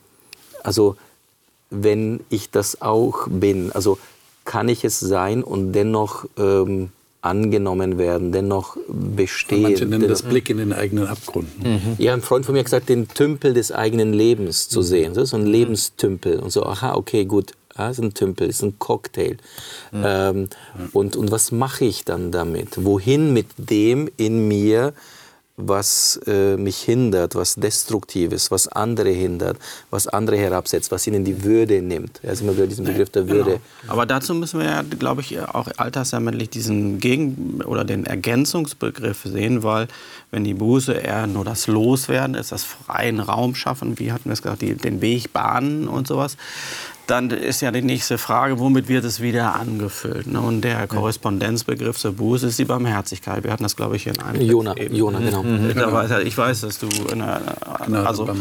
also wenn ich das auch bin, also kann ich es sein und dennoch ähm, angenommen werden, dennoch bestehen. Manche nennen das Blick in den eigenen Abgrund. Mhm. Ja, ein Freund von mir hat gesagt, den Tümpel des eigenen Lebens zu mhm. sehen, so ein Lebenstümpel und so, aha, okay, gut, ja, ist ein Tümpel, ist ein Cocktail. Ja. Ähm, ja. Und, und was mache ich dann damit? Wohin mit dem in mir, was äh, mich hindert, was destruktives, was andere hindert, was andere herabsetzt, was ihnen die Würde nimmt. Ja, sind wir wieder diesen Begriff der Würde. Genau. Aber dazu müssen wir ja, glaube ich, auch alterssammellich diesen Gegen- oder den Ergänzungsbegriff sehen, weil wenn die Buße eher nur das Loswerden ist, das freien Raum schaffen, wie hatten wir es gesagt, die, den Weg bahnen und sowas, dann ist ja die nächste Frage, womit wird es wieder angefüllt? Ne? Und der Korrespondenzbegriff zur Buße ist die Barmherzigkeit. Wir hatten das, glaube ich, in einem Jona, Jona genau. Mhm. Weiß, ich weiß, dass du... Eine, genau, also,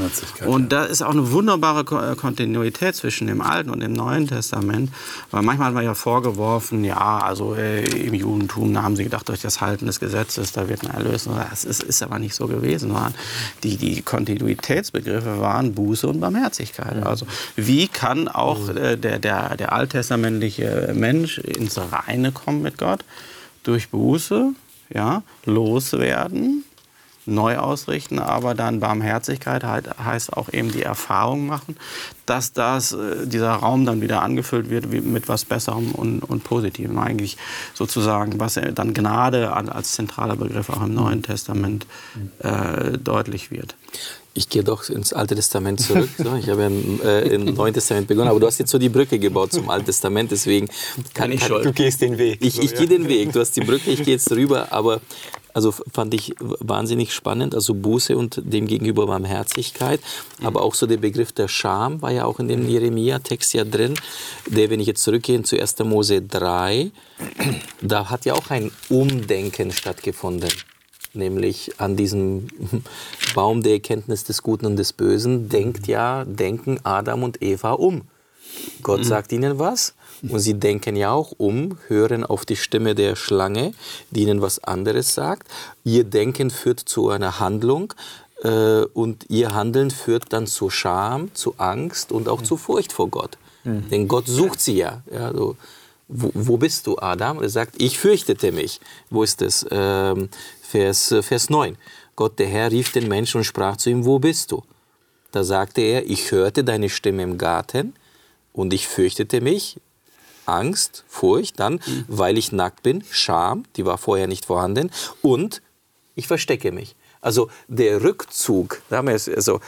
und da ist auch eine wunderbare Kontinuität zwischen dem Alten und dem Neuen Testament. Weil manchmal hat man ja vorgeworfen, ja, also äh, im Judentum da haben sie gedacht, durch das Halten des Gesetzes, da wird man erlöst. Das ist, ist aber nicht so gewesen. Die, die Kontinuitätsbegriffe waren Buße und Barmherzigkeit. Also wie kann auch auch äh, der, der, der alttestamentliche Mensch ins Reine kommen mit Gott durch Buße, ja, loswerden, neu ausrichten, aber dann Barmherzigkeit heißt auch eben die Erfahrung machen, dass das, äh, dieser Raum dann wieder angefüllt wird mit was Besserem und, und Positivem. Eigentlich sozusagen, was dann Gnade als zentraler Begriff auch im Neuen Testament äh, deutlich wird ich gehe doch ins Alte Testament zurück. So, ich habe ja im, äh, im, Neuen Testament begonnen, aber du hast jetzt so die Brücke gebaut zum Alten Testament, deswegen kann, ich schon. Du gehst den Weg. Ich, ich gehe den Weg. Du hast die Brücke, ich gehe jetzt rüber, aber also fand ich wahnsinnig spannend, also Buße und dem gegenüber Barmherzigkeit, aber auch so der Begriff der Scham war ja auch in dem Jeremia-Text ja drin, der, wenn ich jetzt zurückgehe zu 1. Mose 3, da hat ja auch ein Umdenken stattgefunden nämlich an diesem Baum der Erkenntnis des Guten und des Bösen, denkt ja, denken Adam und Eva um. Gott mhm. sagt ihnen was und sie denken ja auch um, hören auf die Stimme der Schlange, die ihnen was anderes sagt. Ihr Denken führt zu einer Handlung äh, und ihr Handeln führt dann zu Scham, zu Angst und auch mhm. zu Furcht vor Gott. Mhm. Denn Gott sucht sie ja. ja so, wo, wo, bist du, Adam? Er sagt, ich fürchtete mich. Wo ist das? Ähm, Vers, äh, Vers 9. Gott, der Herr, rief den Menschen und sprach zu ihm, wo bist du? Da sagte er, ich hörte deine Stimme im Garten und ich fürchtete mich, Angst, Furcht, dann, mhm. weil ich nackt bin, Scham, die war vorher nicht vorhanden, und ich verstecke mich. Also der Rückzug, also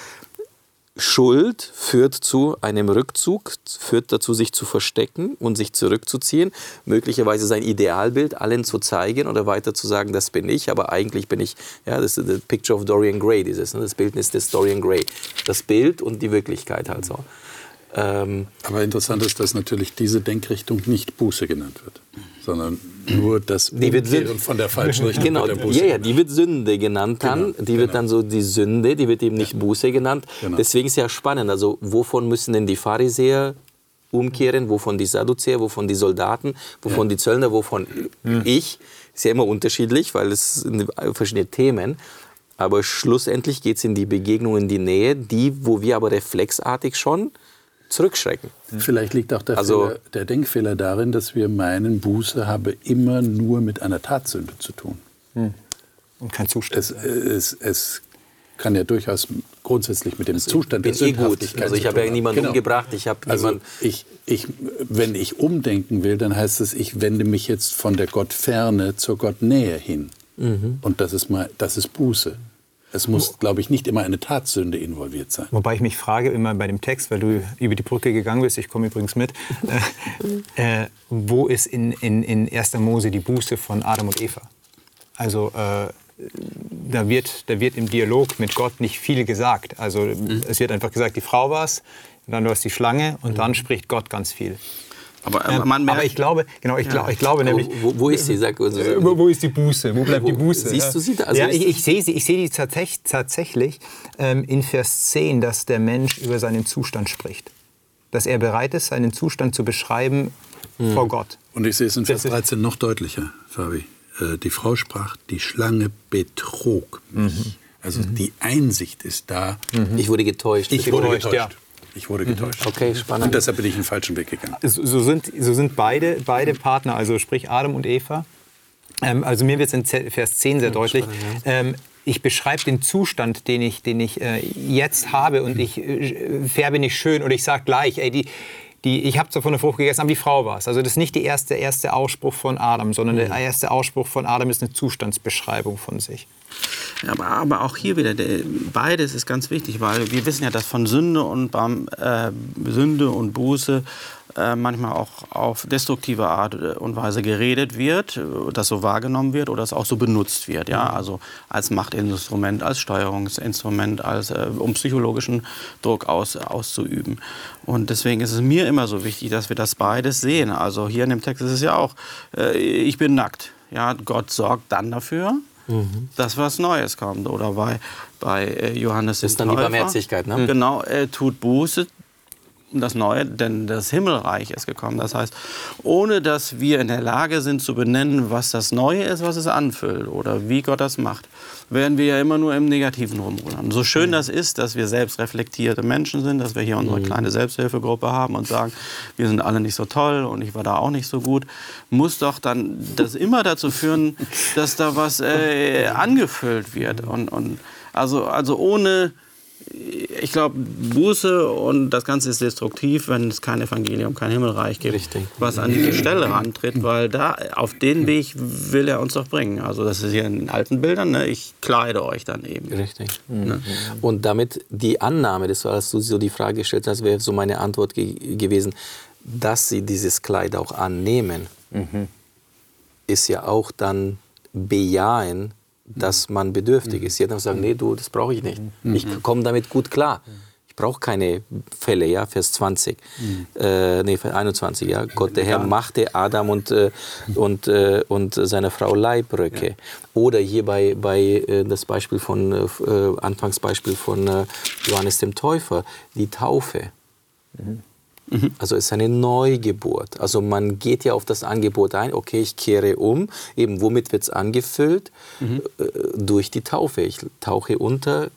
Schuld führt zu einem Rückzug, führt dazu, sich zu verstecken und sich zurückzuziehen, möglicherweise sein Idealbild allen zu zeigen oder weiter zu sagen, das bin ich, aber eigentlich bin ich, ja, das ist das Picture of Dorian Gray, dieses, ne, das Bildnis des Dorian Gray. Das Bild und die Wirklichkeit halt so. Ähm, aber interessant ist, dass natürlich diese Denkrichtung nicht Buße genannt wird, sondern nur das die wird Sünde, von der falschen Richtung genau, der Buße. Ja, ja, die wird Sünde genannt dann. Genau, die wird genau. dann so die Sünde, die wird eben nicht ja. Buße genannt. Genau. Deswegen ist ja spannend. Also wovon müssen denn die Pharisäer umkehren, wovon die Sadduzäer, wovon die Soldaten, wovon ja. die Zöllner, wovon mhm. ich. Ist ja immer unterschiedlich, weil es sind verschiedene Themen. Aber schlussendlich geht es in die Begegnung, in die Nähe, die, wo wir aber reflexartig schon zurückschrecken. Vielleicht liegt auch der, also, Fehler, der Denkfehler darin, dass wir meinen, Buße habe immer nur mit einer Tatsünde zu tun. Hm. Und kein Zustand. Es, es, es, kann ja durchaus grundsätzlich mit dem also Zustand der eh gut. Also ich habe ja niemanden genau. umgebracht. Ich habe also ich, ich, wenn ich umdenken will, dann heißt es, ich wende mich jetzt von der Gottferne zur Gottnähe hin. Mhm. Und das ist, mal, das ist Buße. Es muss, glaube ich, nicht immer eine Tatsünde involviert sein. Wobei ich mich frage immer bei dem Text, weil du über die Brücke gegangen bist, ich komme übrigens mit, <laughs> äh, äh, wo ist in, in, in 1. Mose die Buße von Adam und Eva? Also äh, da, wird, da wird im Dialog mit Gott nicht viel gesagt. Also mhm. es wird einfach gesagt, die Frau war es, dann du hast die Schlange und mhm. dann spricht Gott ganz viel. Aber, ähm, man merkt, aber ich glaube, genau, ich, ja. glaub, ich glaube nämlich. Wo, wo, ist sie? Sag, also, wo, wo, ist die Buße? Wo bleibt wo, die Buße? Siehst du sie da? Also ja, ich, ich sehe sie, ich sehe die tatsächlich, tatsächlich ähm, in Vers 10, dass der Mensch über seinen Zustand spricht. Dass er bereit ist, seinen Zustand zu beschreiben hm. vor Gott. Und ich sehe es in Vers 13 noch deutlicher, Fabi. Äh, die Frau sprach, die Schlange betrog mich. Mhm. Also mhm. die Einsicht ist da. Mhm. Ich wurde getäuscht. Ich wurde getäuscht. Ja. Ich wurde getäuscht. Okay, spannend. Und deshalb bin ich einen falschen Weg gegangen. So sind, so sind beide, beide Partner, also sprich Adam und Eva. Ähm, also mir wird es in Vers 10 sehr deutlich. Ähm, ich beschreibe den Zustand, den ich, den ich äh, jetzt habe und ich äh, färbe nicht schön und ich sage gleich, ey, die, die, ich habe zwar von der Frucht gegessen, aber die Frau war es. Also das ist nicht der erste, erste Ausspruch von Adam, sondern der mhm. erste Ausspruch von Adam ist eine Zustandsbeschreibung von sich. Aber, aber auch hier wieder, der, beides ist ganz wichtig, weil wir wissen ja, dass von Sünde und, äh, Sünde und Buße manchmal auch auf destruktive Art und Weise geredet wird, das so wahrgenommen wird oder es auch so benutzt wird. Ja? Mhm. Also als Machtinstrument, als Steuerungsinstrument, als, äh, um psychologischen Druck aus, auszuüben. Und deswegen ist es mir immer so wichtig, dass wir das beides sehen. Also hier in dem Text ist es ja auch, äh, ich bin nackt. Ja, Gott sorgt dann dafür, mhm. dass was Neues kommt. Oder bei, bei äh, Johannes Das ist dann die Barmherzigkeit, ne? Genau, er tut Buße, das Neue, denn das Himmelreich ist gekommen. Das heißt, ohne dass wir in der Lage sind zu benennen, was das Neue ist, was es anfüllt oder wie Gott das macht, werden wir ja immer nur im Negativen rumrudern. So schön mhm. das ist, dass wir selbst reflektierte Menschen sind, dass wir hier unsere mhm. kleine Selbsthilfegruppe haben und sagen, wir sind alle nicht so toll und ich war da auch nicht so gut, muss doch dann das immer dazu führen, dass da was äh, <laughs> angefüllt wird. Und, und also, also ohne ich glaube, Buße und das Ganze ist destruktiv, wenn es kein Evangelium, kein Himmelreich gibt, Richtig. was an die Stelle rantritt, weil da auf den Weg will er uns doch bringen. Also das ist hier in den alten Bildern, ne? ich kleide euch dann eben. Richtig. Ne? Und damit die Annahme, das war, als du so die Frage gestellt hast, wäre so meine Antwort ge gewesen, dass sie dieses Kleid auch annehmen, mhm. ist ja auch dann bejahen, dass man bedürftig ist. Sie hat sagen, nee, du, das brauche ich nicht. Mhm. Ich komme damit gut klar. Ich brauche keine Fälle, ja, Vers 20, mhm. äh, nee, Vers 21, ja. Gott, der Herr, machte Adam und, äh, und, äh, und seine Frau Leibröcke. Ja. Oder hier bei, bei äh, das Beispiel von, äh, Anfangsbeispiel von äh, Johannes dem Täufer, die Taufe. Mhm. Mhm. Also es ist eine Neugeburt. Also man geht ja auf das Angebot ein, okay, ich kehre um. Eben womit wird es angefüllt? Mhm. Äh, durch die Taufe. Ich tauche unter,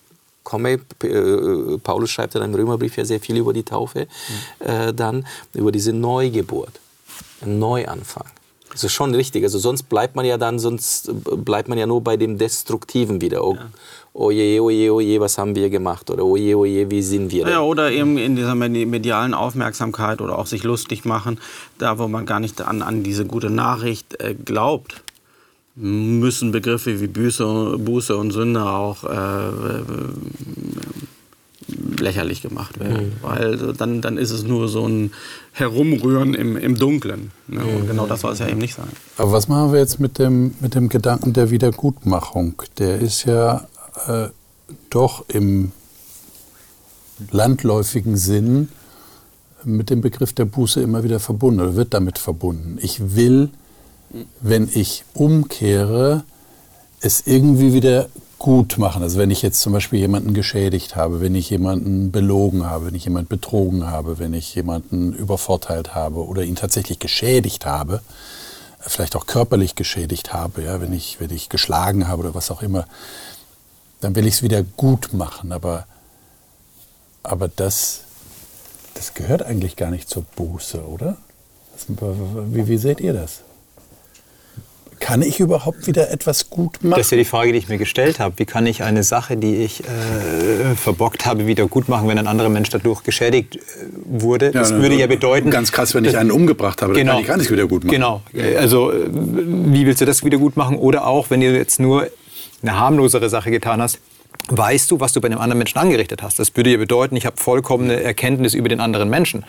komme, äh, Paulus schreibt ja im Römerbrief ja sehr viel über die Taufe, mhm. äh, dann über diese Neugeburt, ein Neuanfang. Das ist schon richtig. Also sonst bleibt man ja dann, sonst bleibt man ja nur bei dem Destruktiven wieder. Oh, ja. Oje, oje, oje, was haben wir gemacht? Oder oje, oje, wie sind wir? Ja, oder eben in dieser medialen Aufmerksamkeit oder auch sich lustig machen, da wo man gar nicht an, an diese gute Nachricht äh, glaubt müssen Begriffe wie Buße, Buße und Sünde auch äh, lächerlich gemacht werden. Mhm. Weil dann, dann ist es nur so ein Herumrühren im, im Dunklen. Ne? Und mhm. genau das soll es ja eben nicht sein. Aber was machen wir jetzt mit dem, mit dem Gedanken der Wiedergutmachung? Der ist ja äh, doch im landläufigen Sinn mit dem Begriff der Buße immer wieder verbunden oder wird damit verbunden. Ich will, wenn ich umkehre, es irgendwie wieder gut machen. Also wenn ich jetzt zum Beispiel jemanden geschädigt habe, wenn ich jemanden belogen habe, wenn ich jemanden betrogen habe, wenn ich jemanden übervorteilt habe oder ihn tatsächlich geschädigt habe, vielleicht auch körperlich geschädigt habe, ja, wenn ich, wenn ich geschlagen habe oder was auch immer, dann will ich es wieder gut machen. Aber, aber das, das gehört eigentlich gar nicht zur Buße, oder? Wie, wie seht ihr das? Kann ich überhaupt wieder etwas gut machen? Das ist ja die Frage, die ich mir gestellt habe. Wie kann ich eine Sache, die ich äh, verbockt habe, wieder gut machen, wenn ein anderer Mensch dadurch geschädigt äh, wurde? das ja, würde ja bedeuten... Ganz krass, wenn ich einen umgebracht habe, genau, dann kann ich gar nicht wieder gut machen. Genau. Also äh, wie willst du das wieder gut machen? Oder auch, wenn du jetzt nur eine harmlosere Sache getan hast, weißt du, was du bei einem anderen Menschen angerichtet hast. Das würde ja bedeuten, ich habe vollkommene Erkenntnis über den anderen Menschen.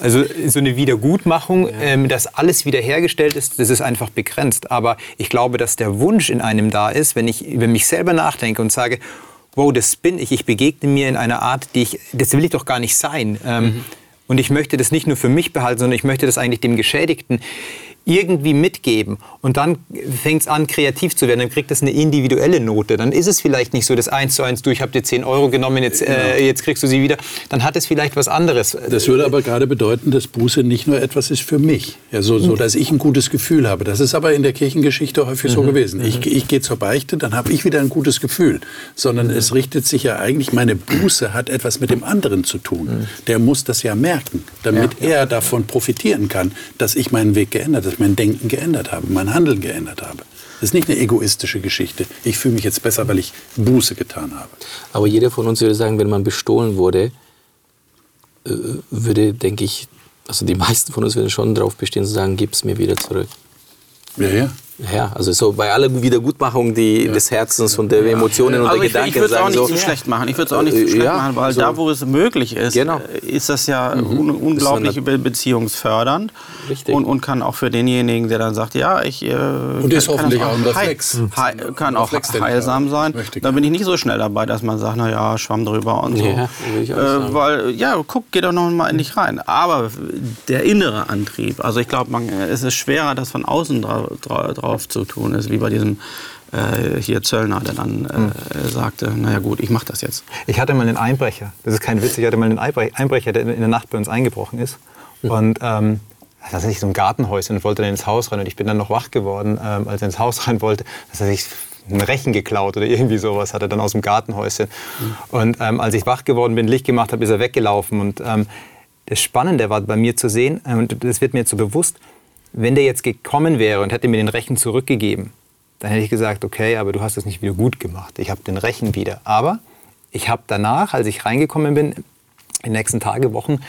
Also so eine Wiedergutmachung, ähm, dass alles wiederhergestellt ist, das ist einfach begrenzt. Aber ich glaube, dass der Wunsch in einem da ist, wenn ich über mich selber nachdenke und sage, wow, das bin ich, ich begegne mir in einer Art, die ich, das will ich doch gar nicht sein. Ähm, mhm. Und ich möchte das nicht nur für mich behalten, sondern ich möchte das eigentlich dem Geschädigten irgendwie mitgeben und dann fängt es an, kreativ zu werden, dann kriegt das eine individuelle Note. Dann ist es vielleicht nicht so das eins zu eins, du, ich habe dir 10 Euro genommen, jetzt, äh, jetzt kriegst du sie wieder. Dann hat es vielleicht was anderes. Das würde aber gerade bedeuten, dass Buße nicht nur etwas ist für mich, ja, so, so dass ich ein gutes Gefühl habe. Das ist aber in der Kirchengeschichte häufig mhm. so gewesen. Ich, ich gehe zur Beichte, dann habe ich wieder ein gutes Gefühl. Sondern mhm. es richtet sich ja eigentlich, meine Buße hat etwas mit dem anderen zu tun. Mhm. Der muss das ja merken, damit ja. er davon profitieren kann, dass ich meinen Weg geändert habe mein Denken geändert habe, mein Handeln geändert habe. Das ist nicht eine egoistische Geschichte. Ich fühle mich jetzt besser, weil ich Buße getan habe. Aber jeder von uns würde sagen, wenn man bestohlen wurde, äh, würde, denke ich, also die meisten von uns würden schon darauf bestehen zu sagen, gib es mir wieder zurück. Ja, ja. Ja, also so bei aller Wiedergutmachung die, ja. des Herzens und der Emotionen und der ich, Gedanken. Ich würde es auch nicht so, schlecht machen. Ich würde es auch nicht so schlecht ja, machen, weil so. da, wo es möglich ist, genau. ist das ja mhm. un unglaublich das beziehungsfördernd. Richtig. Und, und kann auch für denjenigen, der dann sagt, ja, ich äh, und ist hoffentlich auch ein Reflex. Heil, kann auch heilsam sein. Da bin ich nicht so schnell dabei, dass man sagt, na ja, schwamm drüber und so. Ja, äh, weil, ja, guck, geh doch noch mal in dich rein. Aber der innere Antrieb, also ich glaube, es ist schwerer, das von außen drauf, drauf zu tun ist, wie bei diesem äh, hier Zöllner, der dann äh, hm. sagte, naja gut, ich mache das jetzt. Ich hatte mal einen Einbrecher, das ist kein Witz, ich hatte mal einen Einbrecher, der in der Nacht bei uns eingebrochen ist. Mhm. Und ähm, das ist so ein Gartenhäuschen und wollte dann ins Haus rein. Und ich bin dann noch wach geworden, ähm, als er ins Haus <laughs> rein wollte. Das heißt, ich ein Rechen geklaut oder irgendwie sowas hat er dann aus dem Gartenhäuschen. Mhm. Und ähm, als ich wach geworden bin, Licht gemacht habe, ist er weggelaufen. Und ähm, das Spannende war bei mir zu sehen, äh, und das wird mir jetzt so bewusst, wenn der jetzt gekommen wäre und hätte mir den Rechen zurückgegeben, dann hätte ich gesagt, okay, aber du hast es nicht wieder gut gemacht. Ich habe den Rechen wieder. Aber ich habe danach, als ich reingekommen bin, in den nächsten Tagen, Wochen,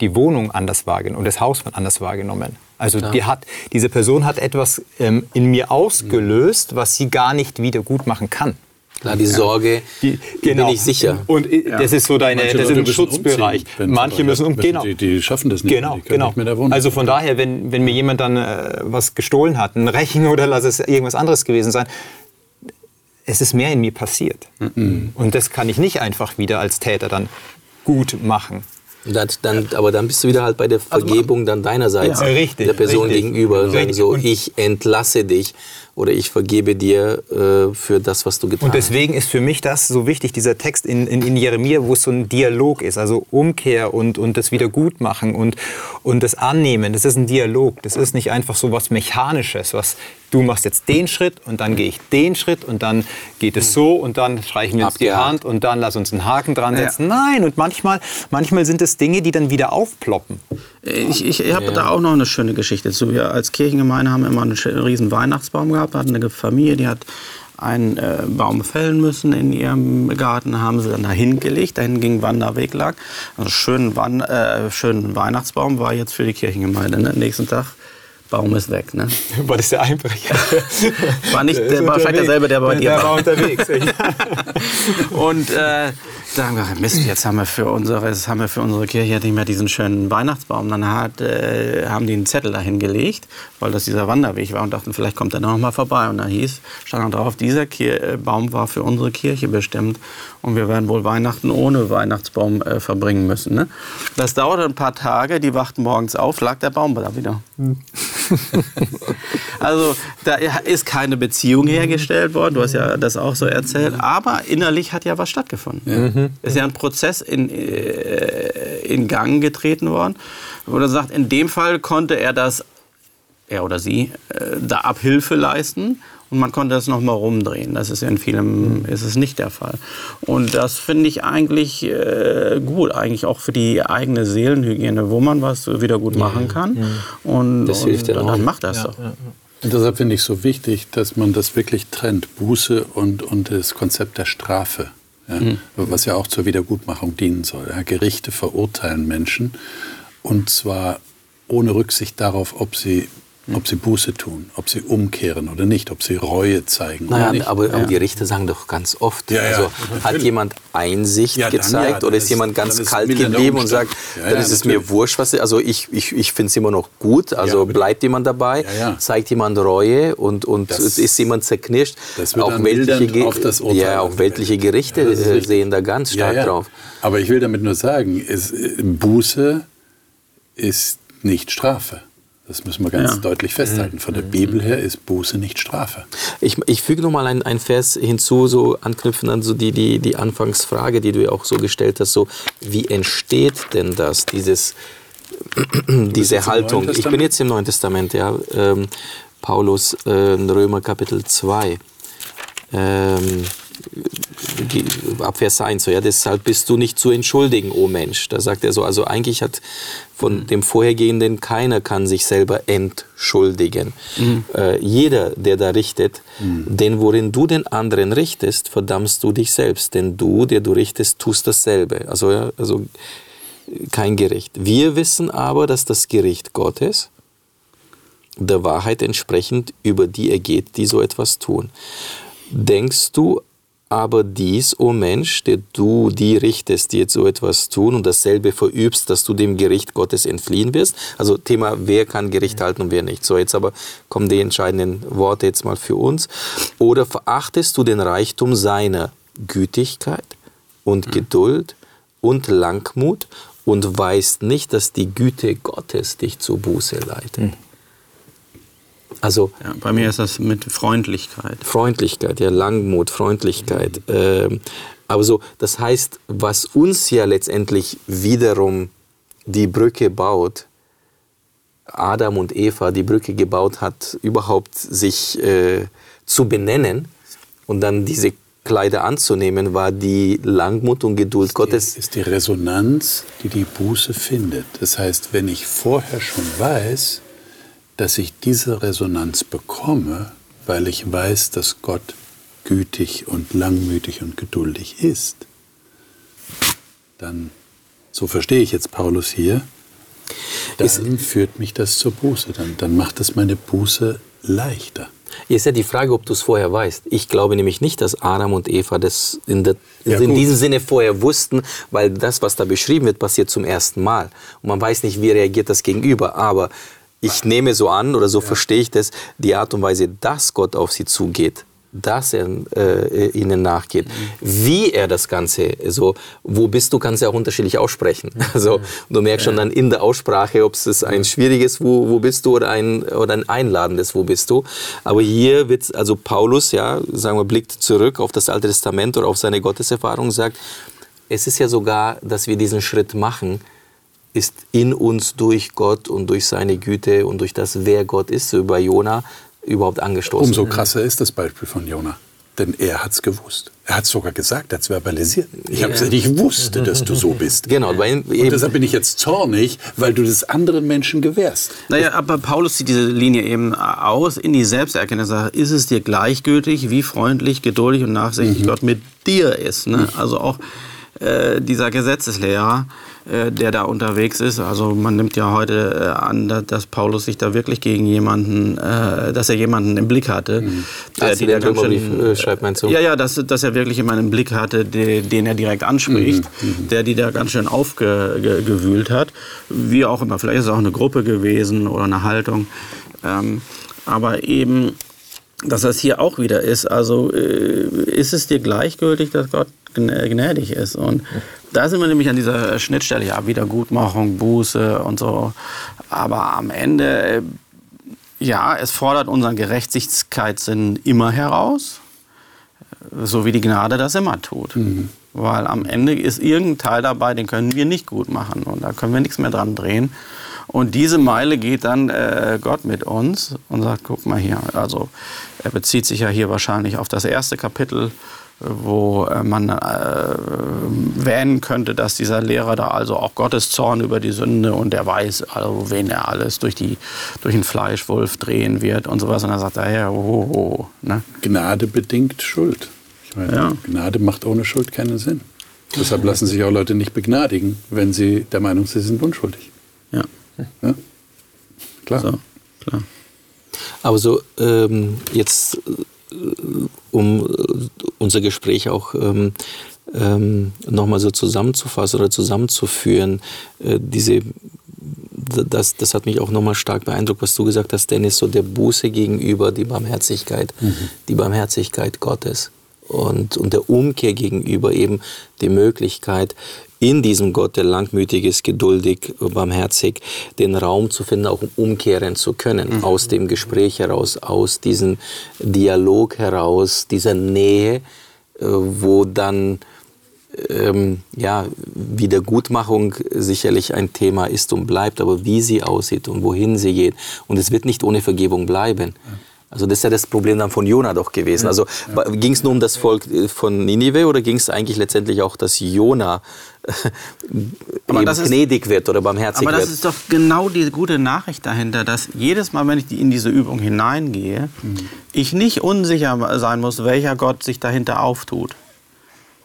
die Wohnung anders wahrgenommen und das Haus anders wahrgenommen. Also ja. die hat, diese Person hat etwas ähm, in mir ausgelöst, was sie gar nicht wieder gut machen kann. Klar, die Sorge, die, genau. bin ich sicher. Und ja. das ist so deine, Manche das ist ein Schutzbereich. Umziehen, Manche müssen um, genau. Die, die, schaffen das nicht. Genau, genau. Nicht also von daher, wenn, wenn mir jemand dann äh, was gestohlen hat, ein Rechen oder lass es irgendwas anderes gewesen sein, es ist mehr in mir passiert. Mhm. Und das kann ich nicht einfach wieder als Täter dann gut machen. Das, dann, aber dann bist du wieder halt bei der also Vergebung dann deinerseits ja, richtig, der Person richtig, gegenüber. Richtig. So, ich entlasse dich oder ich vergebe dir äh, für das, was du getan hast. Und deswegen ist für mich das so wichtig, dieser Text in, in, in Jeremia, wo es so ein Dialog ist, also Umkehr und, und das Wiedergutmachen und, und das Annehmen. Das ist ein Dialog. Das ist nicht einfach so was Mechanisches, was du machst jetzt den Schritt und dann gehe ich den Schritt und dann geht es so und dann streichen wir uns die Hand und dann lass uns einen Haken dran setzen. Ja. Nein, und manchmal, manchmal sind es Dinge, die dann wieder aufploppen. Ich, ich, ich habe ja. da auch noch eine schöne Geschichte zu. Wir als Kirchengemeinde haben immer einen riesen Weihnachtsbaum gehabt, hatten eine Familie, die hat einen äh, Baum fällen müssen in ihrem Garten, haben sie dann dahin gelegt, dahin ging Wanderweg lag. Also schönen, Wan äh, schönen Weihnachtsbaum war jetzt für die Kirchengemeinde. Ne? Nächsten Tag Baum ist weg. Ne? <laughs> War das der Einbrecher? <laughs> war nicht, der, war vielleicht derselbe, der bei dir der war. unterwegs. <laughs> und äh, da haben wir gedacht, Mist, jetzt haben wir für unsere, jetzt haben wir für unsere Kirche nicht mehr diesen schönen Weihnachtsbaum. Dann hat, äh, haben die einen Zettel dahin gelegt, weil das dieser Wanderweg war und dachten, vielleicht kommt er noch mal vorbei. Und da hieß, stand drauf, dieser Kir äh, Baum war für unsere Kirche bestimmt und wir werden wohl Weihnachten ohne Weihnachtsbaum äh, verbringen müssen. Ne? Das dauerte ein paar Tage, die wachten morgens auf, lag der Baum da wieder. Hm. <laughs> also da ist keine Beziehung hergestellt worden, du hast ja das auch so erzählt, aber innerlich hat ja was stattgefunden. Mhm. Ist ja ein Prozess in, äh, in Gang getreten worden, wo er sagt, in dem Fall konnte er das, er oder sie, äh, da Abhilfe leisten und man konnte das nochmal rumdrehen. Das ist in vielem ist es nicht der Fall. Und das finde ich eigentlich äh, gut, eigentlich auch für die eigene Seelenhygiene, wo man was wieder gut machen kann. Ja. Und, das und hilft ja dann macht das ja. Ja, und deshalb finde ich es so wichtig, dass man das wirklich trennt, Buße und, und das Konzept der Strafe. Ja, mhm. was ja auch zur Wiedergutmachung dienen soll. Ja, Gerichte verurteilen Menschen und zwar ohne Rücksicht darauf, ob sie ob sie Buße tun, ob sie umkehren oder nicht, ob sie Reue zeigen naja, oder nicht. Aber, aber ja. die Richter sagen doch ganz oft, ja, ja. also hat jemand Einsicht gezeigt oder ist jemand ganz kalt geblieben und sagt, dann ist es mir wurscht, was also ich, ich, ich finde es immer noch gut, also bleibt jemand dabei, zeigt jemand Reue und, und das, ist jemand zerknirscht. auch weltliche, auf das ja, auch weltliche Gerichte äh, sehen da ganz stark drauf. Aber ich will damit nur sagen, ist, Buße ist nicht Strafe. Das müssen wir ganz ja. deutlich festhalten. Von der mhm. Bibel her ist Buße nicht Strafe. Ich, ich füge noch mal ein, ein Vers hinzu, so anknüpfen an so die, die, die Anfangsfrage, die du ja auch so gestellt hast. So, wie entsteht denn das, dieses, <clears throat> diese Haltung? Ich bin jetzt im Neuen Testament, ja. Ähm, Paulus, äh, Römer Kapitel 2. Ähm, ab Vers 1, so, ja, deshalb bist du nicht zu entschuldigen, o oh Mensch. Da sagt er so, also eigentlich hat von mhm. dem Vorhergehenden keiner kann sich selber entschuldigen. Mhm. Äh, jeder, der da richtet, mhm. denn worin du den anderen richtest, verdammst du dich selbst, denn du, der du richtest, tust dasselbe. Also, ja, also kein Gericht. Wir wissen aber, dass das Gericht Gottes der Wahrheit entsprechend über die ergeht, die so etwas tun. Denkst du aber dies, o oh Mensch, der du die richtest, die jetzt so etwas tun und dasselbe verübst, dass du dem Gericht Gottes entfliehen wirst. Also Thema, wer kann Gericht halten und wer nicht. So, jetzt aber kommen die entscheidenden Worte jetzt mal für uns. Oder verachtest du den Reichtum seiner Gütigkeit und mhm. Geduld und Langmut und weißt nicht, dass die Güte Gottes dich zur Buße leitet. Mhm. Also ja, bei mir ist das mit Freundlichkeit. Freundlichkeit, ja, Langmut, Freundlichkeit. Mhm. Ähm, aber so, das heißt, was uns ja letztendlich wiederum die Brücke baut, Adam und Eva die Brücke gebaut hat, überhaupt sich äh, zu benennen und dann diese Kleider anzunehmen, war die Langmut und Geduld ist Gottes. Die, ist die Resonanz, die die Buße findet. Das heißt, wenn ich vorher schon weiß, dass ich diese Resonanz bekomme, weil ich weiß, dass Gott gütig und langmütig und geduldig ist, dann, so verstehe ich jetzt Paulus hier, dann ist, führt mich das zur Buße, dann, dann macht es meine Buße leichter. Ist ja die Frage, ob du es vorher weißt. Ich glaube nämlich nicht, dass Adam und Eva das in, der, ja, in diesem Sinne vorher wussten, weil das, was da beschrieben wird, passiert zum ersten Mal. Und man weiß nicht, wie reagiert das Gegenüber. Aber ich nehme so an oder so ja. verstehe ich das, die Art und Weise, dass Gott auf sie zugeht, dass er äh, ihnen nachgeht. Mhm. Wie er das Ganze, so, wo bist du, kannst du ja auch unterschiedlich aussprechen. <laughs> Also du merkst schon dann in der Aussprache, ob es ein schwieriges wo, wo bist du oder ein, oder ein einladendes Wo bist du. Aber hier wird, also Paulus, ja, sagen wir, blickt zurück auf das Alte Testament oder auf seine Gotteserfahrung, sagt, es ist ja sogar, dass wir diesen Schritt machen, ist in uns durch Gott und durch seine Güte und durch das, wer Gott ist, so über Jona überhaupt angestoßen. Umso krasser ist das Beispiel von Jona. Denn er hat es gewusst. Er hat es sogar gesagt, er hat es verbalisiert. Ich, ja. gesagt, ich wusste, dass du so bist. Genau. und deshalb bin ich jetzt zornig, weil du das anderen Menschen gewährst. Naja, aber Paulus zieht diese Linie eben aus in die Selbsterkenntnis. Ist es dir gleichgültig, wie freundlich, geduldig und nachsichtig mhm. Gott mit dir ist? Ne? Also auch äh, dieser Gesetzeslehrer äh, der da unterwegs ist. Also man nimmt ja heute äh, an, dass Paulus sich da wirklich gegen jemanden, äh, dass er jemanden im Blick hatte. Mhm. Der, die der ganz schön, äh, schreibt man so. Ja, ja, dass, dass er wirklich jemanden im Blick hatte, den, den er direkt anspricht, mhm. mhm. der die da ganz schön aufgewühlt hat. Wie auch immer, vielleicht ist es auch eine Gruppe gewesen oder eine Haltung. Ähm, aber eben dass das hier auch wieder ist. Also äh, ist es dir gleichgültig, dass Gott gnädig ist? Und da sind wir nämlich an dieser Schnittstelle, ja, Wiedergutmachung, Buße und so. Aber am Ende, äh, ja, es fordert unseren Gerechtigkeitssinn immer heraus, so wie die Gnade das immer tut. Mhm. Weil am Ende ist irgendein Teil dabei, den können wir nicht gut machen und da können wir nichts mehr dran drehen. Und diese Meile geht dann äh, Gott mit uns und sagt, guck mal hier, also er bezieht sich ja hier wahrscheinlich auf das erste Kapitel, wo äh, man äh, wähnen könnte, dass dieser Lehrer da also auch Gottes Zorn über die Sünde und er weiß, also wen er alles durch, die, durch den Fleischwolf drehen wird und sowas. Und dann sagt er, ja, oh, oh, oh ne? Gnade bedingt Schuld. Ich meine, ja. Gnade macht ohne Schuld keinen Sinn. Deshalb lassen sich auch Leute nicht begnadigen, wenn sie der Meinung sind, sie sind unschuldig. Ja. Ja? Klar. So, klar. Aber so ähm, jetzt, äh, um äh, unser Gespräch auch ähm, ähm, nochmal so zusammenzufassen oder zusammenzuführen, äh, diese das, das hat mich auch nochmal stark beeindruckt, was du gesagt hast, Dennis, so der Buße gegenüber, die Barmherzigkeit, mhm. die Barmherzigkeit Gottes und, und der Umkehr gegenüber eben die Möglichkeit, in diesem Gott, der langmütig ist, geduldig, barmherzig, den Raum zu finden, auch um umkehren zu können, mhm. aus dem Gespräch heraus, aus diesem Dialog heraus, dieser Nähe, äh, wo dann ähm, ja, Wiedergutmachung sicherlich ein Thema ist und bleibt, aber wie sie aussieht und wohin sie geht. Und es wird nicht ohne Vergebung bleiben. Ja. Also das ist ja das Problem dann von Jona doch gewesen. Also ja. ging es nur um das Volk äh, von Ninive oder ging es eigentlich letztendlich auch, dass Jona aber das gnädig ist, wird oder barmherzig wird? Aber das wird? ist doch genau die gute Nachricht dahinter, dass jedes Mal, wenn ich in diese Übung hineingehe, mhm. ich nicht unsicher sein muss, welcher Gott sich dahinter auftut.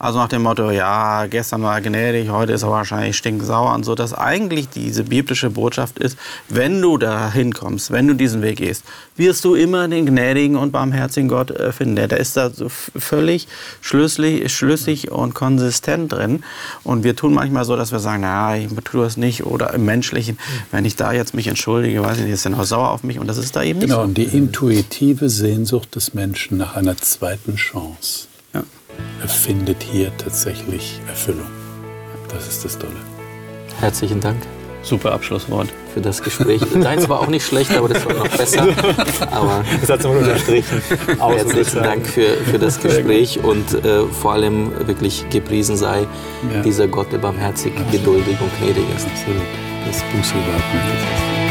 Also nach dem Motto, ja, gestern war er gnädig, heute ist er wahrscheinlich stinksauer und so, dass eigentlich diese biblische Botschaft ist, wenn du da hinkommst, wenn du diesen Weg gehst, wirst du immer den gnädigen und barmherzigen Gott äh, finden. Der, ist da so völlig schlüssig, schlüssig und konsistent drin. Und wir tun manchmal so, dass wir sagen, na, ich tue das nicht. Oder im Menschlichen, wenn ich da jetzt mich entschuldige, weiß ich nicht, ist er noch sauer auf mich. Und das ist da eben nicht Genau, und die intuitive Sehnsucht des Menschen nach einer zweiten Chance findet hier tatsächlich Erfüllung. Das ist das Tolle. Herzlichen Dank. Super Abschlusswort. Für das Gespräch. <laughs> Deins war auch nicht schlecht, aber das war noch besser. Aber das hat es mal unterstrichen. Herzlichen Dank für, für das Gespräch und äh, vor allem wirklich gepriesen sei ja. dieser Gott, der barmherzig, geduldig und gnädig ist. Absolut. Das Buße überhaupt nicht.